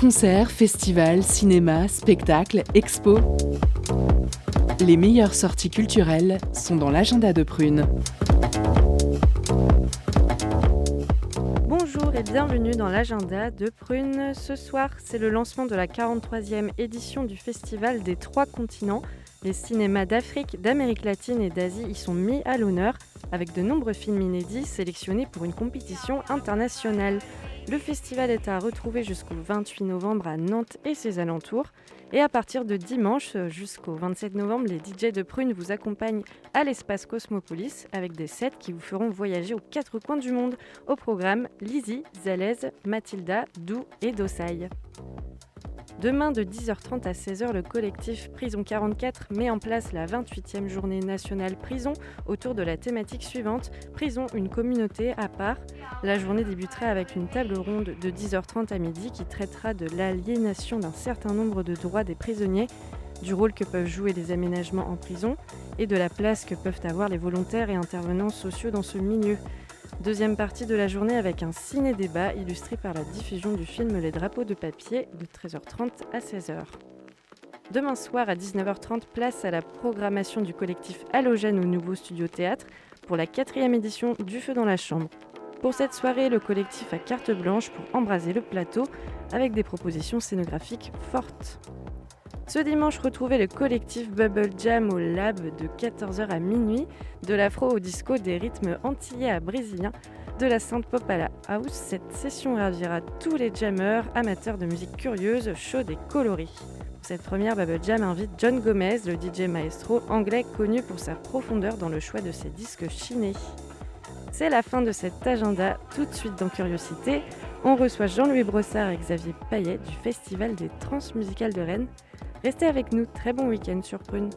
Concerts, festivals, cinéma, spectacles, expos. Les meilleures sorties culturelles sont dans l'agenda de Prune. Bonjour et bienvenue dans l'agenda de Prune. Ce soir, c'est le lancement de la 43e édition du Festival des Trois Continents. Les cinémas d'Afrique, d'Amérique latine et d'Asie y sont mis à l'honneur avec de nombreux films inédits sélectionnés pour une compétition internationale. Le festival est à retrouver jusqu'au 28 novembre à Nantes et ses alentours. Et à partir de dimanche jusqu'au 27 novembre, les DJ de Prune vous accompagnent à l'espace Cosmopolis avec des sets qui vous feront voyager aux quatre coins du monde. Au programme, Lizzie, Zalaise, Mathilda, Dou et Dossaille. Demain de 10h30 à 16h, le collectif Prison 44 met en place la 28e journée nationale prison autour de la thématique suivante Prison, une communauté à part. La journée débutera avec une table ronde de 10h30 à midi qui traitera de l'aliénation d'un certain nombre de droits des prisonniers, du rôle que peuvent jouer les aménagements en prison et de la place que peuvent avoir les volontaires et intervenants sociaux dans ce milieu. Deuxième partie de la journée avec un ciné-débat illustré par la diffusion du film Les drapeaux de papier de 13h30 à 16h. Demain soir à 19h30, place à la programmation du collectif Halogène au nouveau studio théâtre pour la quatrième édition du Feu dans la Chambre. Pour cette soirée, le collectif a carte blanche pour embraser le plateau avec des propositions scénographiques fortes. Ce dimanche, retrouvez le collectif Bubble Jam au Lab de 14h à minuit, de l'afro au disco, des rythmes antillais à brésiliens, de la synth pop à la house. Cette session ravira tous les jammers, amateurs de musique curieuse, chaude et colorée. Pour cette première, Bubble Jam invite John Gomez, le DJ maestro anglais connu pour sa profondeur dans le choix de ses disques chinés. C'est la fin de cet agenda. Tout de suite dans Curiosité, on reçoit Jean-Louis Brossard et Xavier Payet du Festival des Transmusicales de Rennes. Restez avec nous, très bon week-end sur Prune.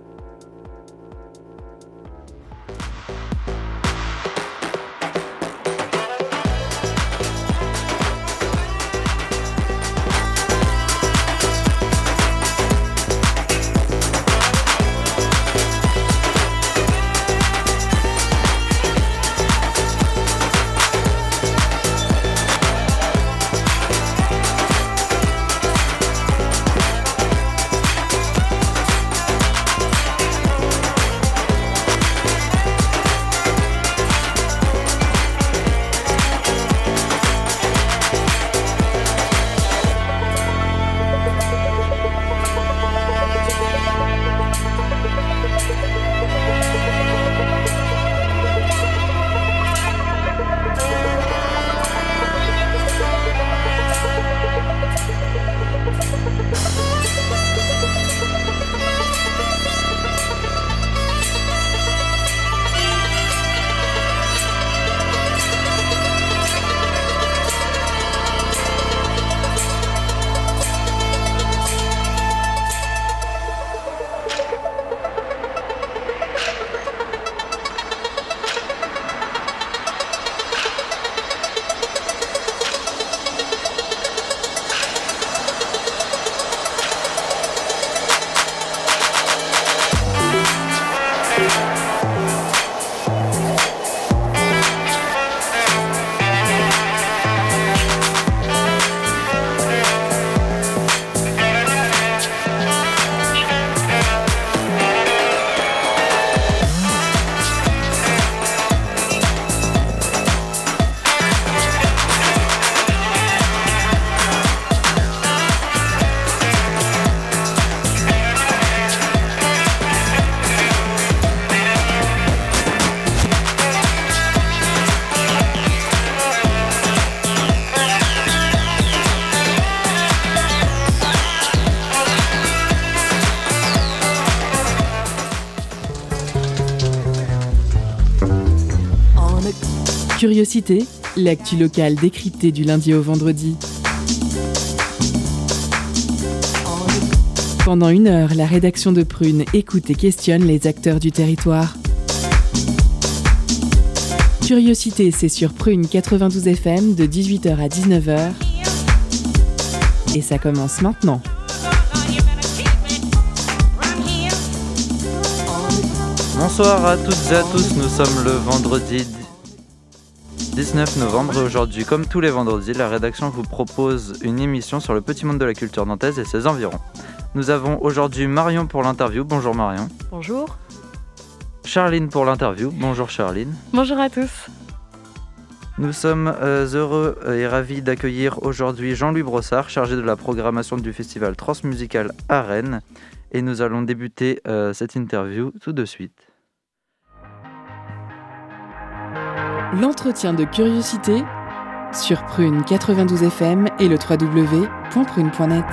Curiosité, l'actu locale décryptée du lundi au vendredi. Pendant une heure, la rédaction de Prune écoute et questionne les acteurs du territoire. Curiosité, c'est sur Prune 92 FM de 18h à 19h. Et ça commence maintenant. Bonsoir à toutes et à tous, nous sommes le vendredi 19 novembre et aujourd'hui, comme tous les vendredis, la rédaction vous propose une émission sur le petit monde de la culture nantaise et ses environs. Nous avons aujourd'hui Marion pour l'interview. Bonjour Marion. Bonjour. Charline pour l'interview. Bonjour Charline. Bonjour à tous. Nous sommes euh, heureux et ravis d'accueillir aujourd'hui Jean-Louis Brossard, chargé de la programmation du festival Transmusical à Rennes. Et nous allons débuter euh, cette interview tout de suite. L'entretien de curiosité sur Prune 92 FM et le www.prune.net.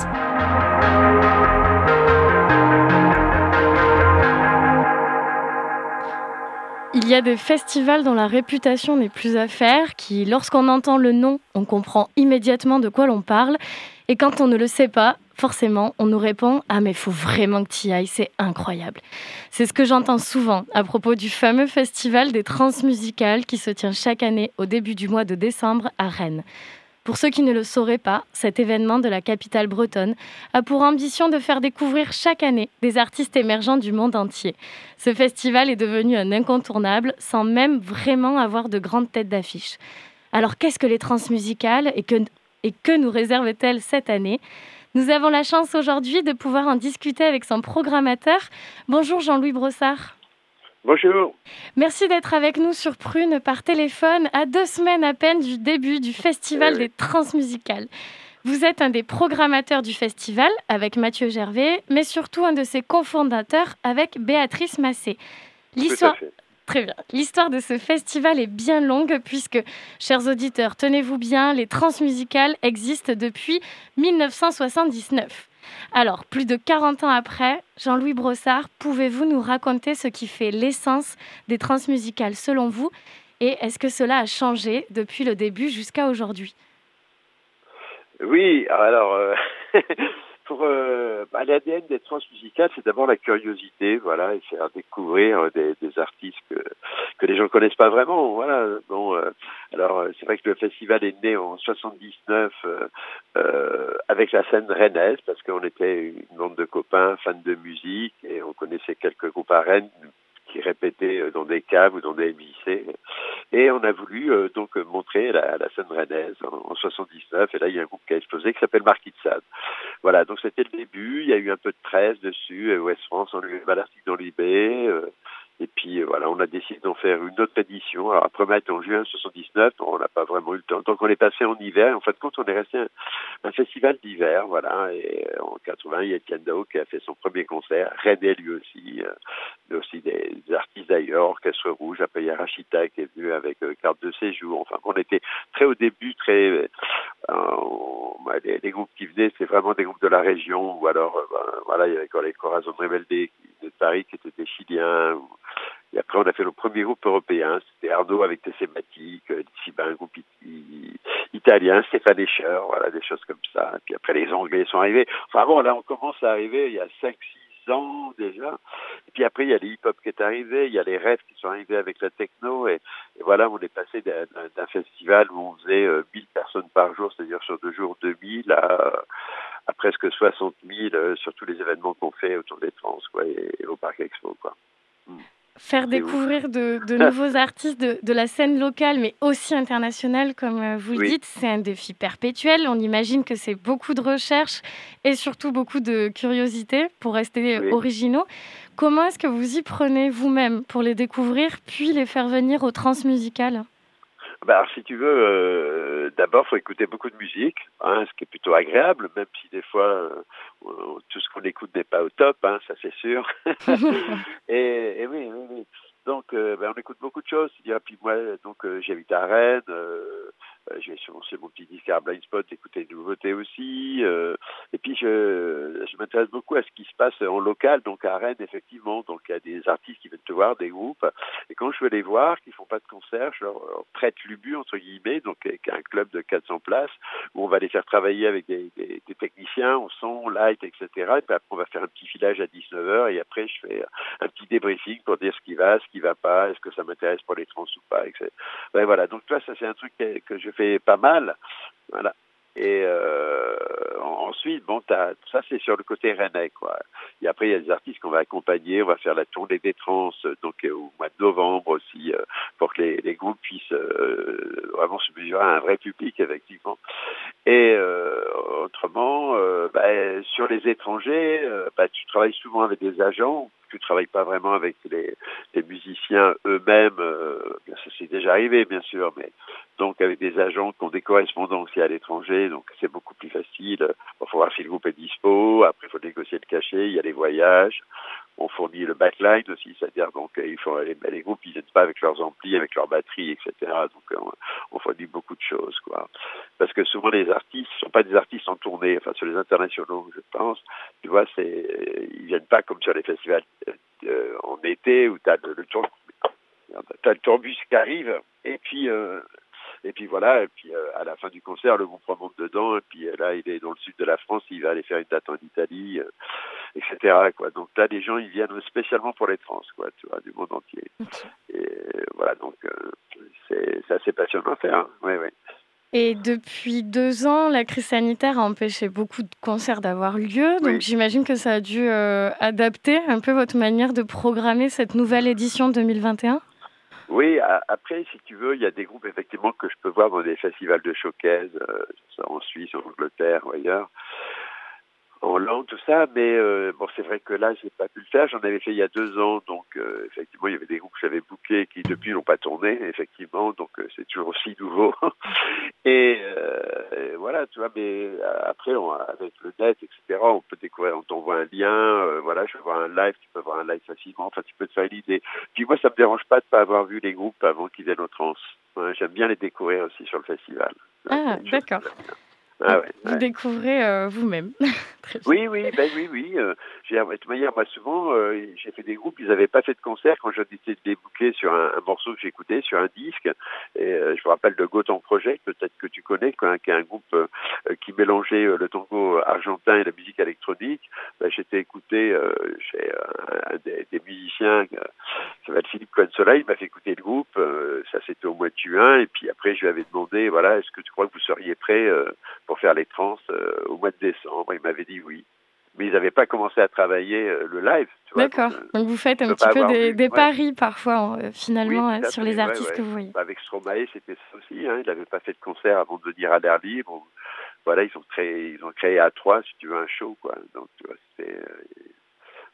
Il y a des festivals dont la réputation n'est plus à faire, qui, lorsqu'on entend le nom, on comprend immédiatement de quoi l'on parle, et quand on ne le sait pas, forcément, on nous répond Ah, mais faut vraiment que tu y ailles, c'est incroyable. C'est ce que j'entends souvent à propos du fameux festival des transmusicales qui se tient chaque année au début du mois de décembre à Rennes. Pour ceux qui ne le sauraient pas, cet événement de la capitale bretonne a pour ambition de faire découvrir chaque année des artistes émergents du monde entier. Ce festival est devenu un incontournable sans même vraiment avoir de grandes têtes d'affiche. Alors qu'est-ce que les transmusicales et que, et que nous réservent-elles cette année? Nous avons la chance aujourd'hui de pouvoir en discuter avec son programmateur. Bonjour Jean-Louis Brossard. Bonjour. Merci d'être avec nous sur Prune par téléphone à deux semaines à peine du début du Festival des Transmusicales. Vous êtes un des programmateurs du festival avec Mathieu Gervais, mais surtout un de ses cofondateurs avec Béatrice Massé. L'histoire, Très bien. L'histoire de ce festival est bien longue puisque, chers auditeurs, tenez-vous bien, les transmusicales existent depuis 1979. Alors, plus de 40 ans après, Jean-Louis Brossard, pouvez-vous nous raconter ce qui fait l'essence des transmusicales selon vous Et est-ce que cela a changé depuis le début jusqu'à aujourd'hui? Oui, alors, euh, pour euh, bah, l'ADN des transmusicales, c'est d'abord la curiosité, voilà, et faire découvrir des, des, artistes que que les gens connaissent pas vraiment, voilà. Bon, euh, alors c'est vrai que le festival est né en 79 euh, euh, avec la scène rennaise parce qu'on était une bande de copains fans de musique et on connaissait quelques groupes à Rennes qui répétaient dans des caves ou dans des lycées. Et on a voulu euh, donc montrer la, la scène rennaise en, en, 79. Et là, il y a un groupe qui a explosé qui s'appelle Marquis de. Voilà, donc c'était le début. Il y a eu un peu de presse dessus. Ouest France, on a eu l'article dans l'IB. Euh, et puis voilà, on a décidé d'en faire une autre édition. Alors après mettre en juin 79, on n'a pas vraiment eu le temps. Donc on est passé en hiver. En fin de compte, on est resté un, un festival d'hiver, voilà. Et en 80, il y a Etienne Dao qui a fait son premier concert. René lui aussi, euh, aussi des, artistes d'ailleurs, Orchestre Rouge. Après il y a Rachita qui est venu avec euh, carte de séjour. Enfin, on était très au début, très euh, les, groupes qui venaient, c'est vraiment des groupes de la région. Ou alors, euh, ben, voilà, il y avait les Corazon Rebelde de Paris qui étaient des Chiliens. Et après, on a fait le premier groupe européen. C'était Arnaud avec tes thématiques, Tiba, un groupe italien, Stéphane Escher, voilà, des choses comme ça. Et puis après, les Anglais sont arrivés. Enfin bon, là, on commence à arriver il y a 5, 6 ans déjà. Et puis après, il y a les hip-hop qui est arrivé, il y a les rêves qui sont arrivés avec la techno. Et, voilà, on est passé d'un festival où on faisait euh, 1000 personnes par jour, c'est-à-dire sur deux jours 2000, à, à presque 60 000 euh, sur tous les événements qu'on fait autour des trans quoi, et, au Parc Expo. Quoi. Mm faire découvrir de, de, nouveaux artistes de, de, la scène locale, mais aussi internationale, comme vous le oui. dites. C'est un défi perpétuel. On imagine que c'est beaucoup de recherche et surtout beaucoup de curiosité pour rester oui. originaux. Comment est-ce que vous y prenez vous-même pour les découvrir, puis les faire venir au transmusical? Bah, alors, si tu veux, euh, d'abord, faut écouter beaucoup de musique, hein, ce qui est plutôt agréable, même si des fois euh, tout ce qu'on écoute n'est pas au top, hein, ça c'est sûr. et, et, oui, oui, oui. Donc, euh, ben, on écoute beaucoup de choses. Et puis moi, donc euh, j'habite à Rennes. Euh, j'ai lancé mon petit disque à Blind Spot, écouter des nouveautés aussi. Euh, et puis je, je m'intéresse beaucoup à ce qui se passe en local, donc à Rennes effectivement. Donc il y a des artistes qui viennent te voir, des groupes. Et quand je veux les voir, qui font pas de concert, je leur, prête l'Ubu entre guillemets, donc est un club de 400 places où on va les faire travailler avec des, des, des techniciens, au son, light, etc. Et puis après on va faire un petit filage à 19h et après je fais un petit débriefing pour dire ce qui va, ce qui va pas, est-ce que ça m'intéresse pour les trans ou pas, etc. Ouais, voilà. Donc toi ça c'est un truc que, que je fais pas mal. Voilà. Et euh, en, ensuite, bon, ça c'est sur le côté rennais, quoi. Et après, il y a des artistes qu'on va accompagner. On va faire la tournée des trans, donc au mois de novembre aussi, pour que les, les groupes puissent vraiment se mesurer à un vrai public, effectivement. Et autrement, bah, sur les étrangers, bah, tu travailles souvent avec des agents tu travailles pas vraiment avec les, musiciens eux-mêmes. Euh, ça c'est déjà arrivé, bien sûr, mais donc avec des agents qui ont des correspondants aussi à l'étranger, donc c'est beaucoup plus facile. Il faut voir si le groupe est dispo. Après, il faut négocier le cachet. Il y a les voyages on fournit le backline aussi, c'est-à-dire donc euh, il faut les, les, groupes ils viennent pas avec leurs amplis, avec leurs batteries, etc. Donc euh, on, fournit beaucoup de choses, quoi. Parce que souvent les artistes sont pas des artistes en tournée, enfin sur les internationaux, je pense. Tu vois, c'est ils viennent pas comme sur les festivals euh, en été où tu as le, le tour, as le tourbus qui arrive et puis euh, et puis voilà, et puis euh, à la fin du concert, le groupe remonte dedans, et puis là, il est dans le sud de la France, il va aller faire une date en Italie, etc. Quoi. Donc là, les gens, ils viennent spécialement pour les trans, quoi, tu vois, du monde entier. Et voilà, donc c'est assez passionnant à faire. Hein. Oui, oui. Et depuis deux ans, la crise sanitaire a empêché beaucoup de concerts d'avoir lieu. Donc j'imagine que ça a dû adapter un peu votre manière de programmer cette nouvelle édition 2021 oui, après, si tu veux, il y a des groupes effectivement que je peux voir dans des festivals de showcase, euh, en Suisse, en Angleterre ou ailleurs en langue, tout ça. Mais euh, bon, c'est vrai que là, j'ai pas pu le faire. J'en avais fait il y a deux ans, donc euh, effectivement, il y avait des groupes que j'avais bookés qui depuis n'ont pas tourné, effectivement. Donc euh, c'est toujours aussi nouveau. et, voilà, tu vois. Mais après, on, avec le net, etc., on peut découvrir. On t'envoie un lien. voilà, je veux voir un live. Tu peux voir un live facilement. Enfin, tu peux te faire une idée. Puis moi, ça me dérange pas de pas avoir vu les groupes avant qu'ils viennent au trans. J'aime bien les découvrir aussi sur le festival. Ah, d'accord. Ah ouais, vous découvrez euh, vous-même. oui, oui, ben oui, oui. Euh, de toute manière, moi, souvent, euh, j'ai fait des groupes, ils n'avaient pas fait de concert quand j'ai décidé de les boucler sur un, un morceau que j'écoutais, sur un disque. Et je me rappelle de Gotham Project, peut-être que tu connais, qui est un groupe qui mélangeait le tango argentin et la musique électronique. Ben, J'étais écouté chez un des, des, musiciens qui s'appelle Philippe Cohen-Soleil, il m'a fait écouter le groupe. ça, c'était au mois de juin. Et puis après, je lui avais demandé, voilà, est-ce que tu crois que vous seriez prêt pour faire les trans au mois de décembre Il m'avait dit oui mais ils n'avaient pas commencé à travailler euh, le live. D'accord. Donc, vous faites un petit peu des, des paris parfois, euh, finalement, euh, sur les artistes que vous voyez. Avec Stromae, c'était ça aussi. Hein. Il n'avait pas fait de concert avant de venir à l'air libre. Voilà, ils ont créé, ils ont créé à trois, si tu veux, un show, quoi. Donc, tu vois, c'était.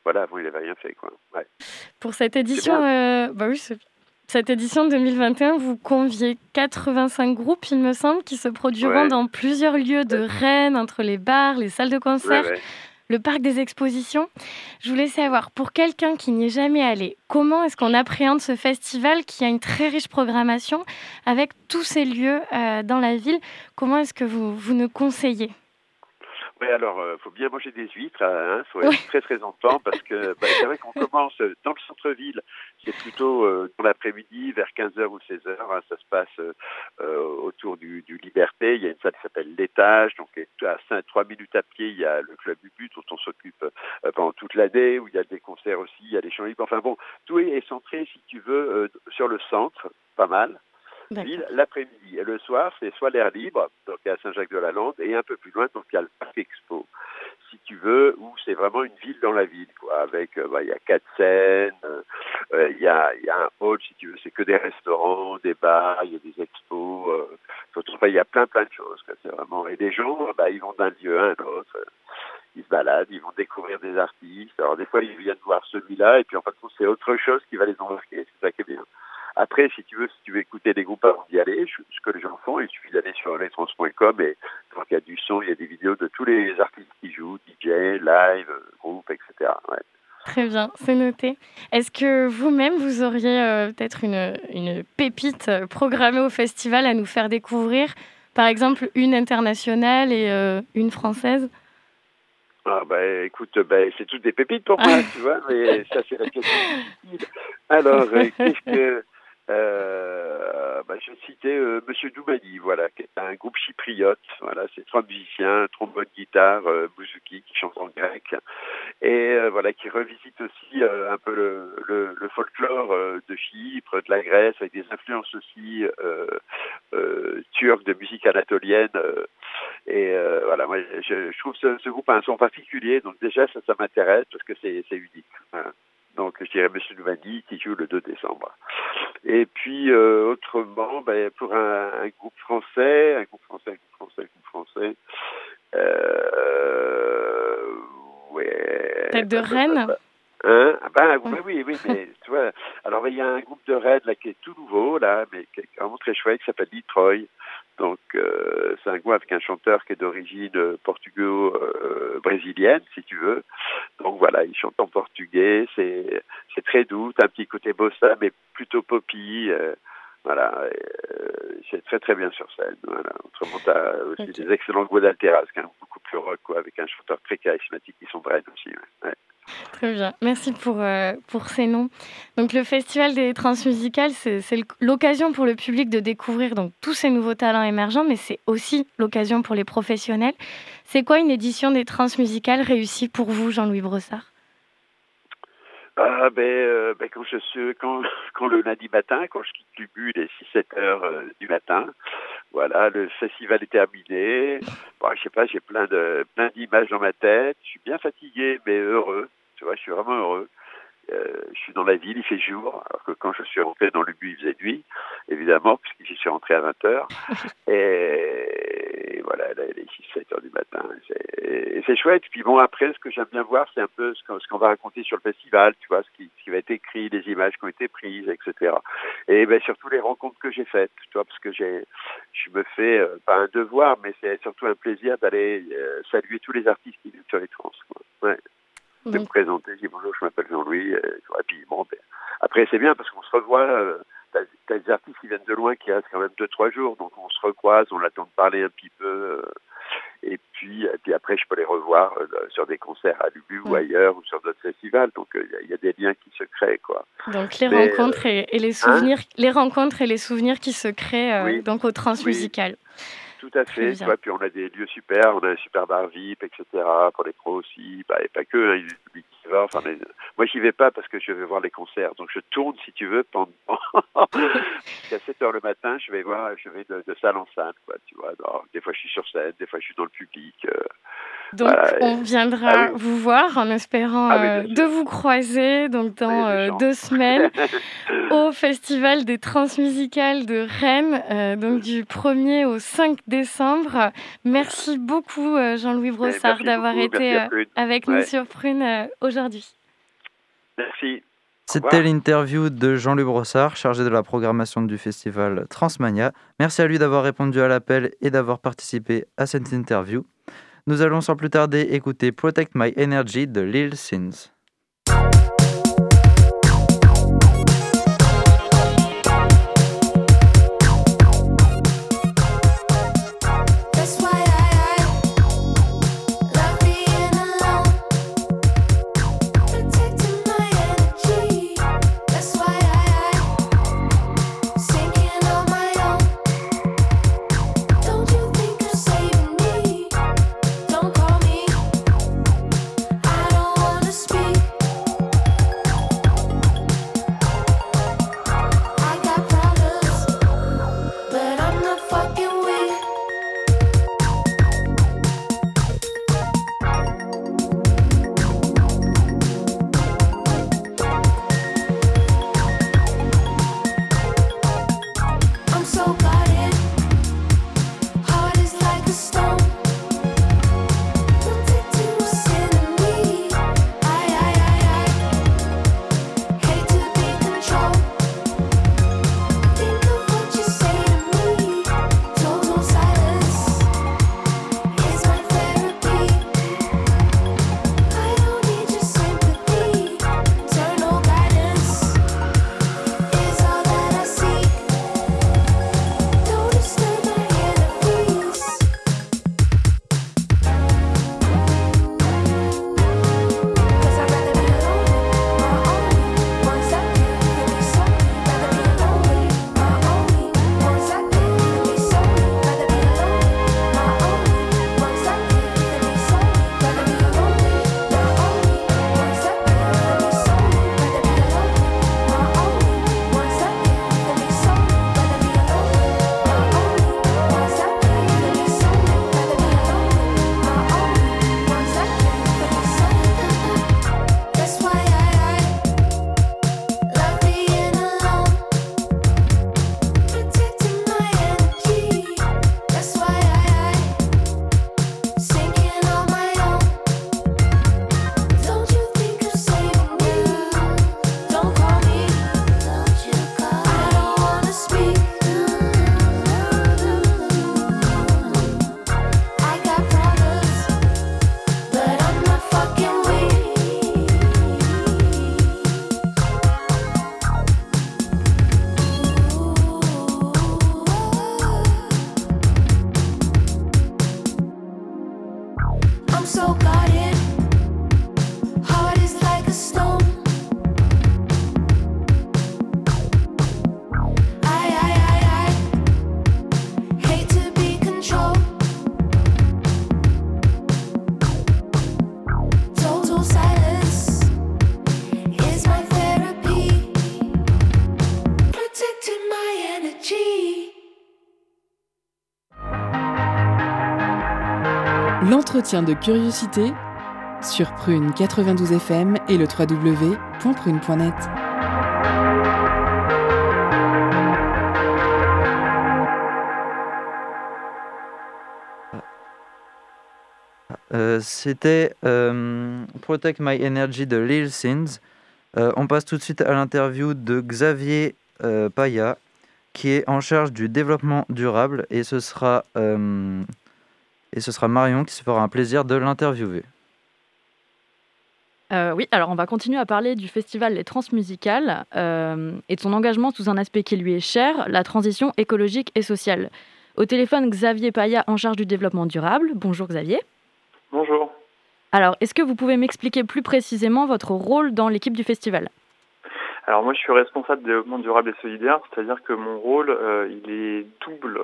voilà, avant, il n'avait rien fait, quoi. Ouais. Pour cette édition, bah oui, cette édition 2021, vous conviez 85 groupes, il me semble, qui se produiront dans plusieurs lieux de Rennes, entre les bars, les salles de concert le parc des expositions. Je voulais savoir, pour quelqu'un qui n'y est jamais allé, comment est-ce qu'on appréhende ce festival qui a une très riche programmation avec tous ces lieux euh, dans la ville? Comment est-ce que vous, vous nous conseillez? Oui, alors, il euh, faut bien manger des huîtres, il hein, faut être très très en temps parce que bah, c'est vrai qu'on commence dans le centre-ville, c'est plutôt euh, dans l'après-midi, vers 15h ou 16h, hein, ça se passe euh, autour du, du, Liberté, il y a une salle qui s'appelle l'étage, donc à 5, 3 minutes à pied, il y a le club du but dont on s'occupe pendant toute l'année, où il y a des concerts aussi, il y a des chants libres, enfin bon, tout est centré, si tu veux, sur le centre, pas mal, ville l'après-midi. Et le soir, c'est soit l'air libre, donc à Saint-Jacques-de-la-Lande, et un peu plus loin, donc il y a le Parc Expo, si tu veux, où c'est vraiment une ville dans la ville, quoi, avec, euh, bah, il y a quatre scènes, euh, il y, a, y a un hall, si tu veux, c'est que des restaurants, des bars, il y a des expos, euh, il y a plein, plein de choses, c'est vraiment, et des gens, bah, ils vont d'un lieu à un autre, ils se baladent, ils vont découvrir des artistes, alors des fois, ils viennent voir celui-là, et puis en fait, c'est autre chose qui va les embarquer, c'est ça qui est bien. Après, si tu veux, si tu veux écouter des groupes avant d'y aller, ce que les gens font, il suffit d'aller sur letrans.com et quand il y a du son, il y a des vidéos de tous les artistes qui jouent, DJ, live, groupe, etc. Ouais. Très bien, c'est noté. Est-ce que vous-même, vous auriez euh, peut-être une, une pépite euh, programmée au festival à nous faire découvrir Par exemple, une internationale et euh, une française? Ah bah écoute, bah, c'est toutes des pépites pour moi, tu vois, mais ça c'est la question difficile. Alors, qu'est-ce que euh, bah, je citais euh, Monsieur Doumani, voilà, qui est un groupe chypriote. Voilà, c'est trois musiciens, trombone, guitare, euh, bouzouki, qui chantent en grec, et euh, voilà, qui revisite aussi euh, un peu le, le, le folklore de Chypre, de la Grèce, avec des influences aussi turques de musique anatolienne. et euh, voilà, moi, je, je trouve ce, ce, groupe a un son particulier, donc déjà, ça, ça m'intéresse parce que c'est unique. Voilà. Donc, je dirais Monsieur Nouvani qui joue le 2 décembre. Et puis, euh, autrement, ben, pour un, un, groupe français, un groupe français, un groupe français, un groupe français, euh, ouais. Tête de Rennes Hein? Ben, oui, oui, oui, mais tu vois, alors il y a un groupe de Rennes là qui est tout nouveau là, mais qui est vraiment très chouette, qui s'appelle Detroit. Donc euh, c'est un groupe avec un chanteur qui est d'origine portugo-brésilienne, si tu veux. Donc voilà, il chante en portugais, c'est c'est très doux, t'as un petit côté bossa, mais plutôt poppy. Euh, voilà, euh, c'est très très bien sur scène. Voilà. Autrement, t'as aussi okay. des excellents groupes d'altéras, beaucoup plus rock, quoi, avec un chanteur très charismatique qui sont Brett aussi. Ouais. Très bien, merci pour, euh, pour ces noms. Donc le Festival des Transmusicales, c'est l'occasion pour le public de découvrir donc, tous ces nouveaux talents émergents, mais c'est aussi l'occasion pour les professionnels. C'est quoi une édition des Transmusicales réussie pour vous, Jean-Louis Brossard? Ah ben, euh, ben, quand je suis quand, quand le lundi matin, quand je quitte Lubu les 6-7 heures euh, du matin, voilà, le festival est terminé. Bon, je sais pas, j'ai plein de plein d'images dans ma tête. Je suis bien fatigué, mais heureux. Tu vois, je suis vraiment heureux. Euh, je suis dans la ville, il fait jour, alors que quand je suis rentré dans le but, il faisait nuit, évidemment, puisque j'y suis rentré à 20h. et, voilà, là, il est 6-7 heures du matin. Et c'est chouette. Puis bon, après, ce que j'aime bien voir, c'est un peu ce qu'on, ce qu'on va raconter sur le festival, tu vois, ce qui, ce qui va être écrit, les images qui ont été prises, etc. Et ben, surtout les rencontres que j'ai faites, tu vois, parce que j'ai, je me fais, euh, pas un devoir, mais c'est surtout un plaisir d'aller euh, saluer tous les artistes qui viennent sur les trans. Quoi. Ouais de me présenter, je dis bonjour, je m'appelle Jean-Louis. Et, puis bon, ben, après c'est bien parce qu'on se revoit. Euh, T'as as des artistes qui viennent de loin qui restent quand même deux trois jours, donc on se recroise, on attend de parler un petit peu. Euh, et puis, et puis après, je peux les revoir euh, sur des concerts à Lubu mmh. ou ailleurs ou sur d'autres festivals. Donc il y, y, a des liens qui se créent, quoi. Donc les Mais, rencontres et, et, les souvenirs, hein les rencontres et les souvenirs qui se créent oui. donc au transmusical. Oui. Tout à fait. Tu vois, puis on a des lieux super, on a un super bar VIP, etc. pour les pros aussi, bah, et pas que, hein, qui va. Enfin, mais, moi, j'y vais pas parce que je vais voir les concerts. Donc, je tourne, si tu veux, pendant à 7 heures le matin, je vais voir, je vais de, de salle en salle, quoi. Tu vois, Alors, des fois, je suis sur scène, des fois, je suis dans le public. Euh, donc, voilà, on viendra ah, oui. vous voir en espérant ah, oui, euh, de vous croiser donc dans euh, deux semaines au Festival des Transmusicales de Rennes, donc du 1er au 5 décembre. Merci beaucoup Jean-Louis Brossard d'avoir été avec ouais. nous sur Prune aujourd'hui. Merci. C'était l'interview de Jean-Louis Brossard, chargé de la programmation du festival Transmania. Merci à lui d'avoir répondu à l'appel et d'avoir participé à cette interview. Nous allons sans plus tarder écouter Protect My Energy de Lil Sins. L'entretien de curiosité sur Prune 92 FM et le www.prune.net. Euh, C'était euh, Protect My Energy de Lil Sins. Euh, on passe tout de suite à l'interview de Xavier Paya, qui est en charge du développement durable, et ce sera, et ce sera Marion qui se fera un plaisir de l'interviewer. Euh, oui, alors on va continuer à parler du festival Les Transmusicales euh, et de son engagement sous un aspect qui lui est cher, la transition écologique et sociale. Au téléphone, Xavier Paya en charge du développement durable. Bonjour Xavier. Bonjour. Alors, est-ce que vous pouvez m'expliquer plus précisément votre rôle dans l'équipe du festival? Alors moi je suis responsable de développement durable et solidaire, c'est-à-dire que mon rôle euh, il est double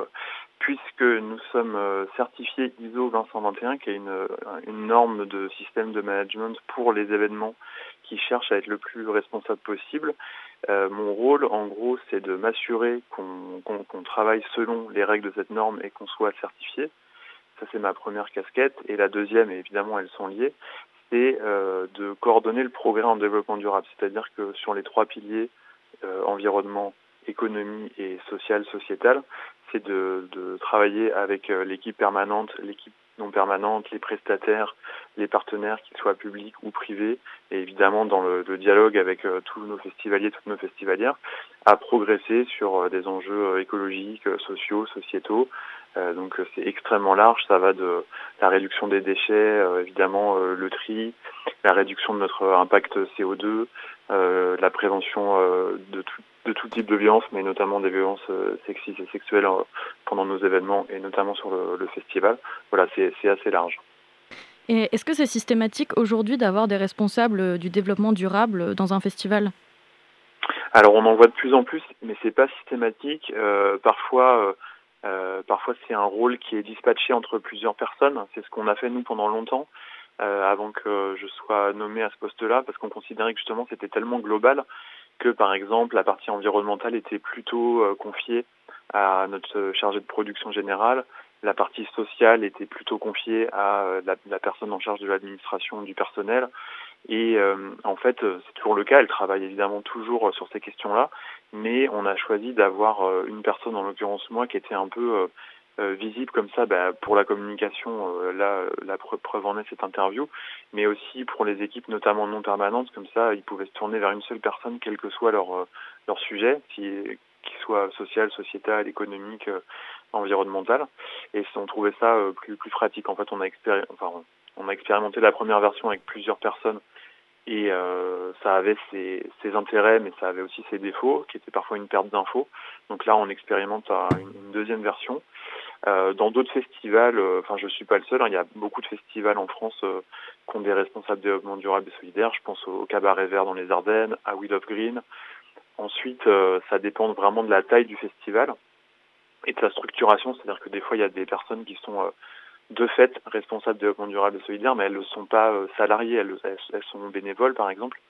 puisque nous sommes euh, certifiés ISO 2121 qui est une, euh, une norme de système de management pour les événements qui cherchent à être le plus responsable possible. Euh, mon rôle en gros c'est de m'assurer qu'on travaille selon les règles de cette norme et qu'on soit certifié. Ça c'est ma première casquette et la deuxième et évidemment elles sont liées c'est de coordonner le progrès en développement durable. C'est-à-dire que sur les trois piliers, environnement, économie et social, sociétal, c'est de, travailler avec euh, l'équipe permanente, l'équipe non permanente, les prestataires, les partenaires, qu'ils soient publics ou privés, et évidemment dans le, dialogue avec euh, tous nos festivaliers, toutes nos festivalières, à progresser sur euh, des enjeux écologiques, sociaux, sociétaux. Euh, donc euh, c'est extrêmement large, ça va de la réduction des déchets, euh, évidemment le tri, la réduction de notre impact CO2, euh, la prévention de, tout, de tout type de violence, mais notamment des violences sexistes et sexuelles pendant nos événements et notamment sur le, le festival. Voilà, c'est c'est assez large. Et est-ce que c'est systématique aujourd'hui d'avoir des responsables du développement durable dans un festival? Alors on en voit de plus en plus, mais c'est pas systématique. Euh, parfois, euh, euh, parfois c'est un rôle qui est dispatché entre plusieurs personnes. C'est ce qu'on a fait nous pendant longtemps, euh, avant que je sois nommé à ce poste-là, parce qu'on considérait que justement c'était tellement global que par exemple la partie environnementale était plutôt euh, confiée à notre chargé de production générale. La partie sociale était plutôt confiée à euh, la, la personne en charge de l'administration du personnel. Et euh, en fait, euh, c'est toujours le cas. Elle travaille évidemment toujours euh, sur ces questions-là, mais on a choisi d'avoir une personne, en l'occurrence moi, qui était un peu visible comme ça bah, pour la communication. euh, là, la pre- preuve en est cette interview, mais aussi pour les équipes, notamment non permanentes. Comme ça, ils pouvaient se tourner vers une seule personne, quel que soit leur leur sujet, qui qui soit social, sociétal, économique, euh, environnemental. Et on trouvait ça plus plus pratique. En fait, on a expéri- enfin, on a expérimenté la première version avec plusieurs personnes et euh, ça avait ses, intérêts, mais ça avait aussi ses défauts, qui étaient parfois une perte d'infos. Donc là, on expérimente euh, une, deuxième version. Euh, dans d'autres festivals, euh, enfin, je suis pas le seul. hein, il y a beaucoup de festivals en France euh, qui ont des responsables de développement durable et solidaire. Je pense au, Cabaret Vert dans les Ardennes, à Wheel of Green. Ensuite, euh, ça dépend vraiment de la taille du festival et de sa structuration. C'est-à-dire que des fois, il y a des personnes qui sont euh, de fait responsables de développement durable et solidaire, mais elles ne sont pas euh, salariées, elles, sont bénévoles par exemple,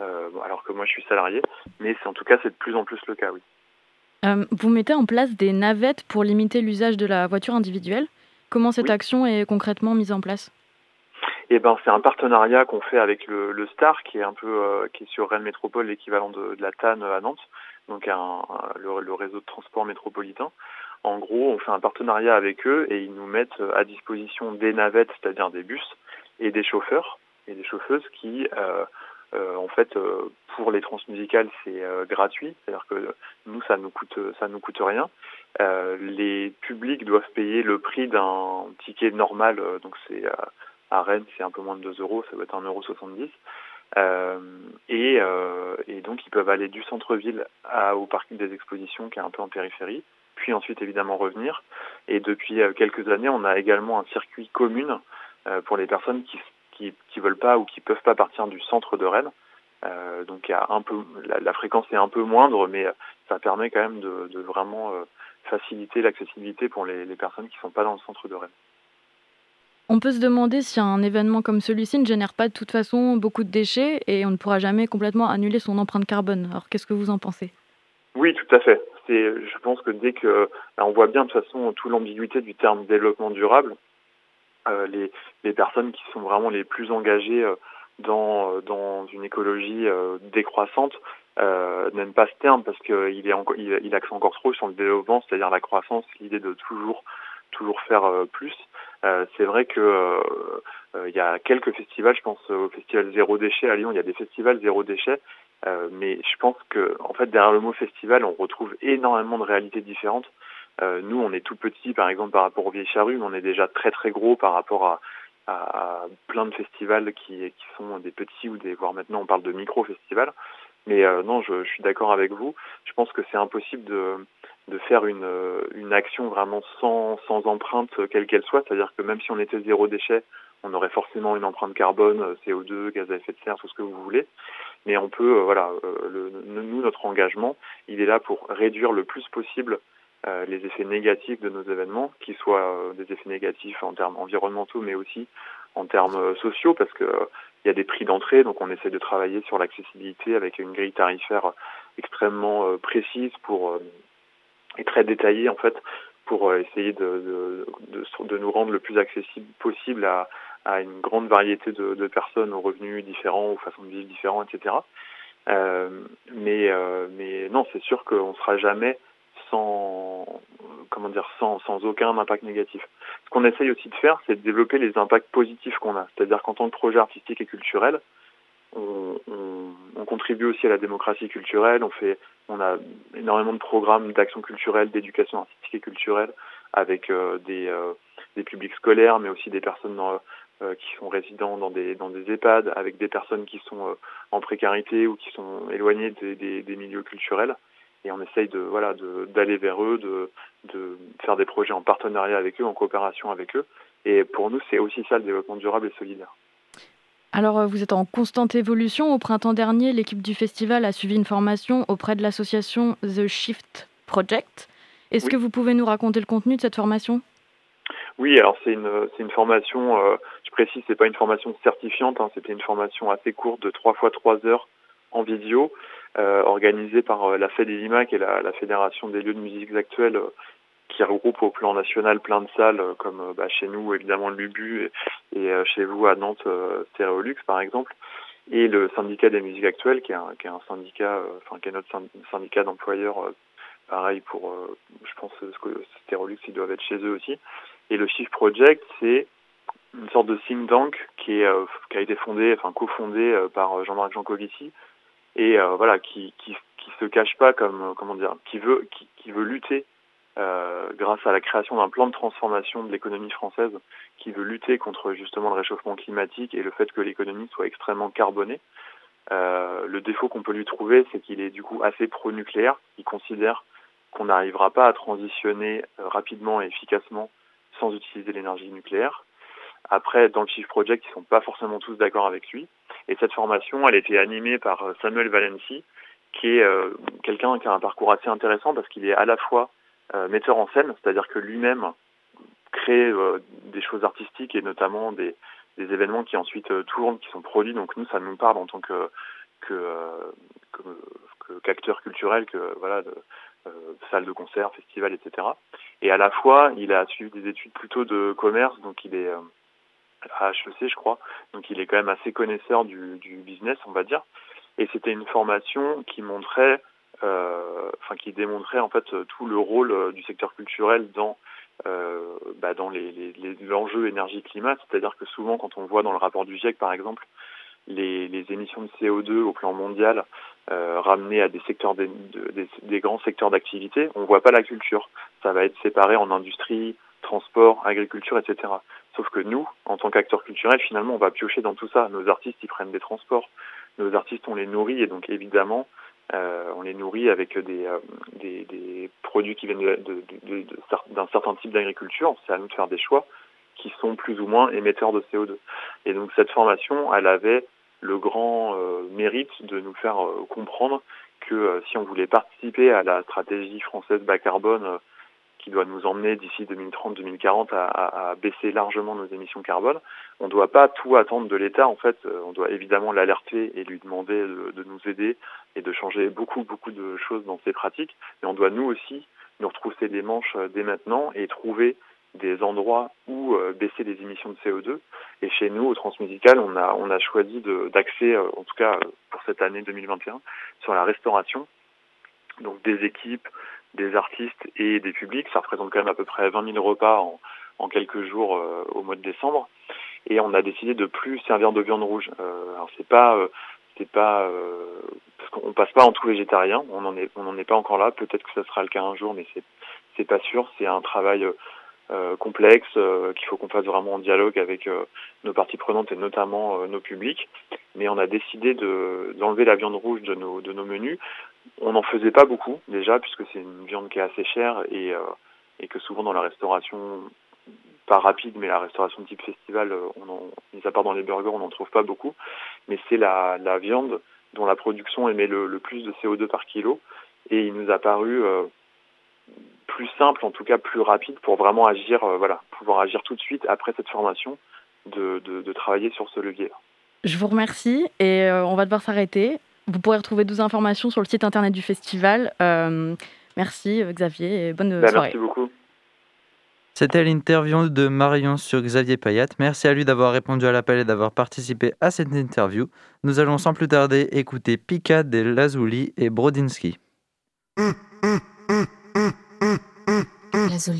euh, alors que moi je suis salarié, mais c'est en tout cas c'est de plus en plus le cas, oui. Euh, Vous mettez en place des navettes pour limiter l'usage de la voiture individuelle. Comment cette Oui. action est concrètement mise en place? Et ben c'est un partenariat qu'on fait avec le, le Star, qui est un peu euh, qui est sur Rennes Métropole, l'équivalent de, de la TAN à Nantes, donc un, un- le, le réseau de transport métropolitain. En gros, on fait un partenariat avec eux et ils nous mettent à disposition des navettes, c'est-à-dire des bus, et des chauffeurs et des chauffeuses qui, euh, euh, en fait, euh, pour les transmusicales, c'est euh, gratuit, c'est-à-dire que nous, ça nous coûte, ça nous coûte rien. Euh, les publics doivent payer le prix d'un ticket normal, euh, donc c'est euh, à Rennes, c'est un peu moins de 2 euros, ça doit être 1,70€. Euh, et, euh, et donc ils peuvent aller du centre-ville au parc des expositions qui est un peu en périphérie, puis ensuite évidemment revenir. Et depuis euh, quelques années, on a également un circuit commune euh, pour les personnes qui qui qui veulent pas ou qui peuvent pas partir du centre de Rennes. Euh, donc il y a un peu la, la fréquence est un peu moindre, mais ça permet quand même de, de vraiment euh, faciliter l'accessibilité pour les, les personnes qui sont pas dans le centre de Rennes. On peut se demander si un événement comme celui-ci ne génère pas de toute façon beaucoup de déchets et on ne pourra jamais complètement annuler son empreinte carbone. Alors qu'est-ce que vous en pensez? Oui, tout à fait. Je pense que dès que, là, on voit bien de toute façon toute l'ambiguïté du terme développement durable. les, les personnes qui sont vraiment les plus engagées dans, dans une écologie décroissante n'aiment pas ce terme parce qu'il est encore, il axe encore trop sur le développement, c'est-à-dire la croissance, l'idée de toujours toujours faire plus. c'est vrai que il y a quelques festivals, je pense au festival Zéro Déchet à Lyon, il y a des festivals Zéro Déchet, mais je pense que en fait derrière le mot festival, on retrouve énormément de réalités différentes. nous, on est tout petit, par exemple, par rapport au Vieille Charrue, mais on est déjà très très gros par rapport à, à, plein de festivals qui, qui sont des petits ou des, voire maintenant on parle de micro-festivals. Mais euh, non, je, je suis d'accord avec vous. Je pense que c'est impossible de, de faire une, une action vraiment sans, sans empreinte, quelle qu'elle soit. C'est-à-dire que même si on était zéro déchet, on aurait forcément une empreinte carbone, CO2, gaz à effet de serre, tout ce que vous voulez. Mais on peut, euh, voilà, euh, nous, notre engagement, il est là pour réduire le plus possible euh, les effets négatifs de nos événements, qui soient euh, des effets négatifs en termes environnementaux, mais aussi en termes euh, sociaux, parce que il y a des prix d'entrée, donc on essaie de travailler sur l'accessibilité avec une grille tarifaire extrêmement précise pour et très détaillée en fait pour essayer de, de, de, nous rendre le plus accessible possible à, à une grande variété de, personnes aux revenus différents, aux façons de vivre différents, etc. Euh, mais, euh, mais non, c'est sûr qu'on ne sera jamais sans comment dire sans, sans aucun impact négatif. Ce qu'on essaye aussi de faire, c'est de développer les impacts positifs qu'on a. C'est-à-dire qu'en tant que projet artistique et culturel, on, on, on, contribue aussi à la démocratie culturelle. On fait, on a énormément de programmes d'action culturelle, d'éducation artistique et culturelle avec euh, des, des publics scolaires, mais aussi des personnes dans, qui sont résidents dans des dans des EHPAD, avec des personnes qui sont euh, en précarité ou qui sont éloignées des, des, des milieux culturels et on essaye de voilà d'aller vers eux, de, de faire des projets en partenariat avec eux, en coopération avec eux. Et pour nous, c'est aussi ça le développement durable et solidaire. Alors, euh, vous êtes en constante évolution. Au printemps dernier, l'équipe du festival a suivi une formation auprès de l'association The Shift Project. Est-ce oui. que vous pouvez nous raconter le contenu de cette formation? Oui, alors c'est une, une formation, euh, je précise, c'est pas une formation certifiante, hein, c'était une formation assez courte de 3 fois 3 heures en vidéo euh, organisée par euh, la FEDELIMA, qui est la, la, Fédération des lieux de musique actuelle, euh, qui regroupe au plan national plein de salles, comme bah, chez nous évidemment Lubu et, chez vous à Nantes Stéréolux par exemple, et le syndicat des musiques actuelles, qui est un, qui est un syndicat, enfin qui est notre syndicat d'employeurs, pareil pour, je pense Stéréolux ils doivent être chez eux aussi. Et le Shift Project, c'est une sorte de think tank qui, est, qui a été fondé, enfin cofondé par Jean-Marc Jancovici, et euh, voilà qui, qui qui se cache pas comme comment dire qui veut qui, qui veut lutter euh, grâce à la création d'un plan de transformation de l'économie française qui veut lutter contre justement le réchauffement climatique et le fait que l'économie soit extrêmement carbonée. Euh, le défaut qu'on peut lui trouver, c'est qu'il est du coup assez pro-nucléaire. Il considère qu'on n'arrivera pas à transitionner euh, rapidement et efficacement sans utiliser l'énergie nucléaire. Après, dans le Chief Project, ils sont pas forcément tous d'accord avec lui. Et cette formation, elle été animée par euh, Samuel Valenci, qui est euh, quelqu'un qui a un parcours assez intéressant parce qu'il est à la fois euh, metteur en scène, c'est-à-dire que lui-même crée euh, des choses artistiques et notamment des, des événements qui ensuite euh, tournent, qui sont produits. Donc nous, ça nous parle en tant que que, que, que qu'acteur culturel, que voilà, de, salle de concert, festival, etc. Et à la fois, il a suivi des études plutôt de commerce, donc il est à HEC, je crois. Donc il est quand même assez connaisseur du, business, on va dire. Et c'était une formation qui montrait, euh, enfin qui démontrait en fait tout le rôle euh, du secteur culturel dans euh, bah, dans les, l'enjeu énergie-climat. C'est-à-dire que souvent, quand on voit dans le rapport du GIEC, par exemple, les, émissions de CO2 au plan mondial ramenées à des secteurs des, des, grands secteurs d'activité, on voit pas la culture. Ça va être séparé en industrie, transport, agriculture, etc. Sauf que nous, en tant qu'acteurs culturels, finalement, on va piocher dans tout ça. Nos artistes, ils prennent des transports. Nos artistes, on les nourrit et donc évidemment, euh, on les nourrit avec des, euh, produits qui viennent d'un certain type d'agriculture. C'est à nous de faire des choix qui sont plus ou moins émetteurs de CO2. Et donc cette formation, elle avait le grand euh, mérite de nous faire comprendre que si on voulait participer à la stratégie française bas carbone qui doit nous emmener d'ici 2030-2040 à, à, à, baisser largement nos émissions carbone. On ne doit pas tout attendre de l'État. En fait, euh, on doit évidemment l'alerter et lui demander de, de, nous aider et de changer beaucoup, beaucoup de choses dans ses pratiques. Mais on doit nous aussi nous retrousser les manches euh, dès maintenant et trouver des endroits où baisser les émissions de CO2. Et chez nous, au Transmusical, on a, on a choisi d'axer, en tout cas pour cette année 2021, sur la restauration. Donc des équipes, des artistes et des publics. Ça représente quand même à peu près 20 000 repas en, en quelques jours au mois de décembre. Et on a décidé de plus servir de viande rouge. alors c'est pas c'est pas euh, parce qu'on passe pas en tout végétarien, on n'en est on n'en est pas encore là. Peut-être que ça sera le cas un jour, mais c'est c'est pas sûr. C'est un travail euh, complexe euh, qu'il faut qu'on fasse vraiment en dialogue avec nos parties prenantes et notamment nos publics. Mais on a décidé de d'enlever la viande rouge de nos de nos menus. On n'en faisait pas beaucoup déjà puisque c'est une viande qui est assez chère et et que souvent dans la restauration pas rapide, mais la restauration type festival, euh, on en, mis à part dans les burgers, on n'en trouve pas beaucoup. Mais c'est la, la viande dont la production émet le, le, plus de CO2 par kilo. Et il nous a paru euh, plus simple, en tout cas plus rapide, pour vraiment agir, euh, voilà, pouvoir agir tout de suite après cette formation, de, de, de travailler sur ce levier-là. Je vous remercie et euh, on va devoir s'arrêter. Vous pourrez retrouver 12 informations sur le site internet du festival. Euh, merci Xavier et bonne bah, soirée. Merci beaucoup. C'était l'interview de Marion sur Xavier Payat. Merci à lui d'avoir répondu à l'appel et d'avoir participé à cette interview. Nous allons sans plus tarder écouter Pika de Lazuli et Brodinski. Lazuli,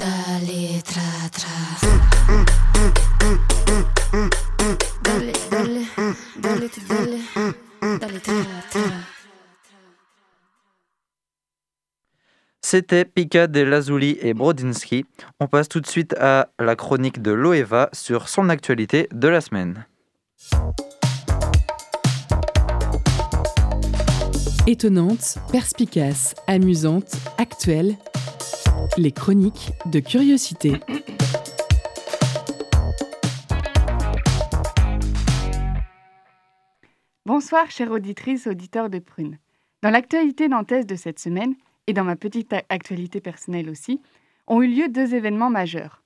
dale, tra, tra. Dale, dale, dale, tú dale, dale, tra, tra. C'était Pika de Lazuli et Brodinski. On passe tout de suite à la chronique de Loeva sur son actualité de la semaine. Étonnante, perspicace, amusante, actuelle, les chroniques de curiosité. Bonsoir, chères auditrices, auditeurs de Prune. Dans l'actualité nantaise de cette semaine, et dans ma petite actualité personnelle aussi, ont eu lieu deux événements majeurs.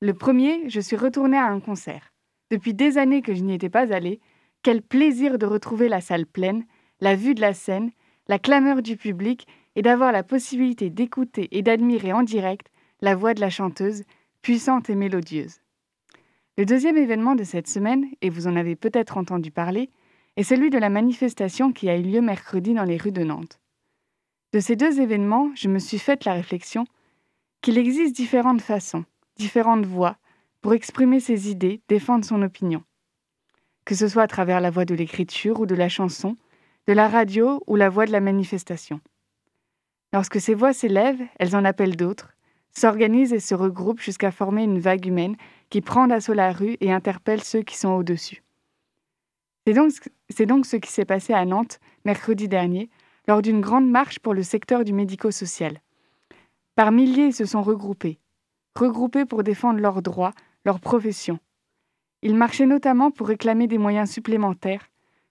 Le premier, je suis retournée à un concert. Depuis des années que je n'y étais pas allée, quel plaisir de retrouver la salle pleine, la vue de la scène, la clameur du public et d'avoir la possibilité d'écouter et d'admirer en direct la voix de la chanteuse, puissante et mélodieuse. Le deuxième événement de cette semaine, et vous en avez peut-être entendu parler, est celui de la manifestation qui a eu lieu mercredi dans les rues de Nantes. De ces deux événements, je me suis faite la réflexion qu'il existe différentes façons, différentes voies pour exprimer ses idées, défendre son opinion. Que ce soit à travers la voix de l'écriture ou de la chanson, de la radio ou la voix de la manifestation. Lorsque ces voix s'élèvent, elles en appellent d'autres, s'organisent et se regroupent jusqu'à former une vague humaine qui prend d'assaut la rue et interpelle ceux qui sont au-dessus. C'est donc, ce qui s'est passé à Nantes mercredi dernier lors d'une grande marche pour le secteur du médico-social. Par milliers, ils se sont regroupés, regroupés pour défendre leurs droits, leur profession. Ils marchaient notamment pour réclamer des moyens supplémentaires,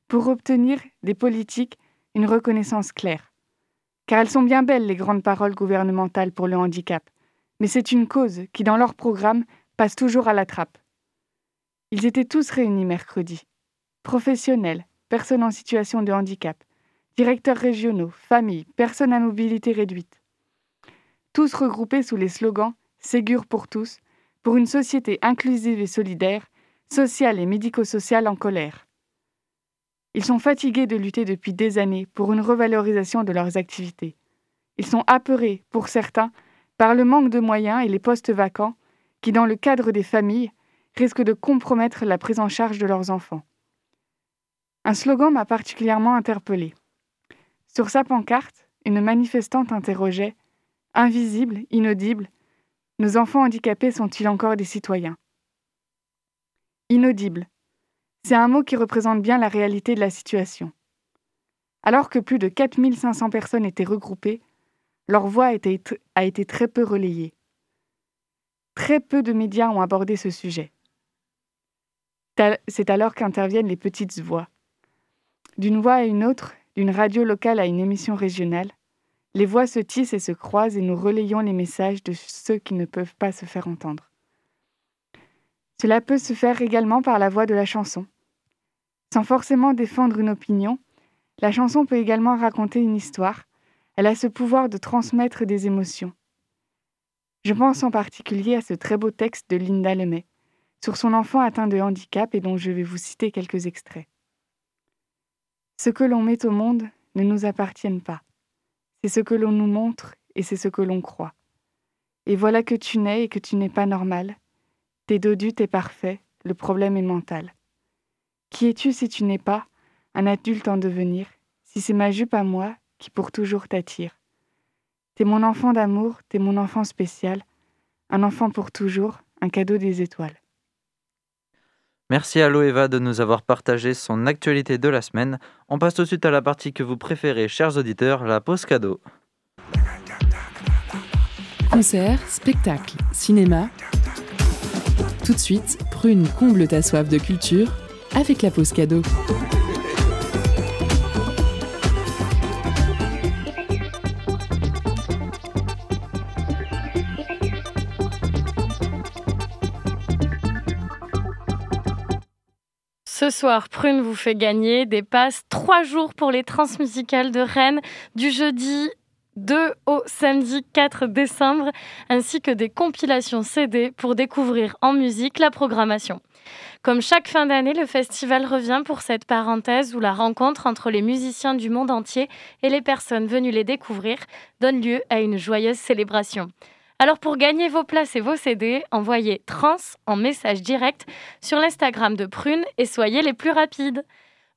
pour obtenir des politiques une reconnaissance claire. Car elles sont bien belles, les grandes paroles gouvernementales pour le handicap, mais c'est une cause qui, dans leur programme, passe toujours à la trappe. Ils étaient tous réunis mercredi. Professionnels, personnes en situation de handicap, directeurs régionaux, familles, personnes à mobilité réduite. Tous regroupés sous les slogans Ségur pour tous, pour une société inclusive et solidaire, sociale et médico-sociale en colère. Ils sont fatigués de lutter depuis des années pour une revalorisation de leurs activités. Ils sont apeurés, pour certains, par le manque de moyens et les postes vacants qui, dans le cadre des familles, risquent de compromettre la prise en charge de leurs enfants. Un slogan m'a particulièrement interpellé. Sur sa pancarte, une manifestante interrogeait Invisible, inaudible, nos enfants handicapés sont-ils encore des citoyens? Inaudible, c'est un mot qui représente bien la réalité de la situation. Alors que plus de 4500 personnes étaient regroupées, leur voix a été, très peu relayée. Très peu de médias ont abordé ce sujet. C'est alors qu'interviennent les petites voix. D'une voix à une autre, d'une radio locale à une émission régionale, les voix se tissent et se croisent et nous relayons les messages de ceux qui ne peuvent pas se faire entendre. Cela peut se faire également par la voix de la chanson. Sans forcément défendre une opinion, la chanson peut également raconter une histoire. Elle a ce pouvoir de transmettre des émotions. Je pense en particulier à ce très beau texte de Linda Lemay sur son enfant atteint de handicap et dont je vais vous citer quelques extraits. Ce que l'on met au monde ne nous appartient pas. C'est ce que l'on nous montre et c'est ce que l'on croit. Et voilà que tu nais et que tu n'es pas normal. T'es dodu, t'es parfait, le problème est mental. Qui es-tu si tu n'es pas un adulte en devenir, si c'est ma jupe à moi qui pour toujours t'attire? T'es mon enfant d'amour, t'es mon enfant spécial, un enfant pour toujours, un cadeau des étoiles. Merci à Loeva de nous avoir partagé son actualité de la semaine. On passe tout de suite à la partie que vous préférez, chers auditeurs, la pause cadeau. Concert, spectacle, cinéma. Tout de suite, Prune comble ta soif de culture avec la pause cadeau. Ce soir, Prune vous fait gagner des passes trois jours pour les transmusicales de Rennes du jeudi 2 au samedi 4 décembre, ainsi que des compilations CD pour découvrir en musique la programmation. Comme chaque fin d'année, le festival revient pour cette parenthèse où la rencontre entre les musiciens du monde entier et les personnes venues les découvrir donne lieu à une joyeuse célébration. Alors pour gagner vos places et vos CD, envoyez trans en message direct sur l'Instagram de Prune et soyez les plus rapides.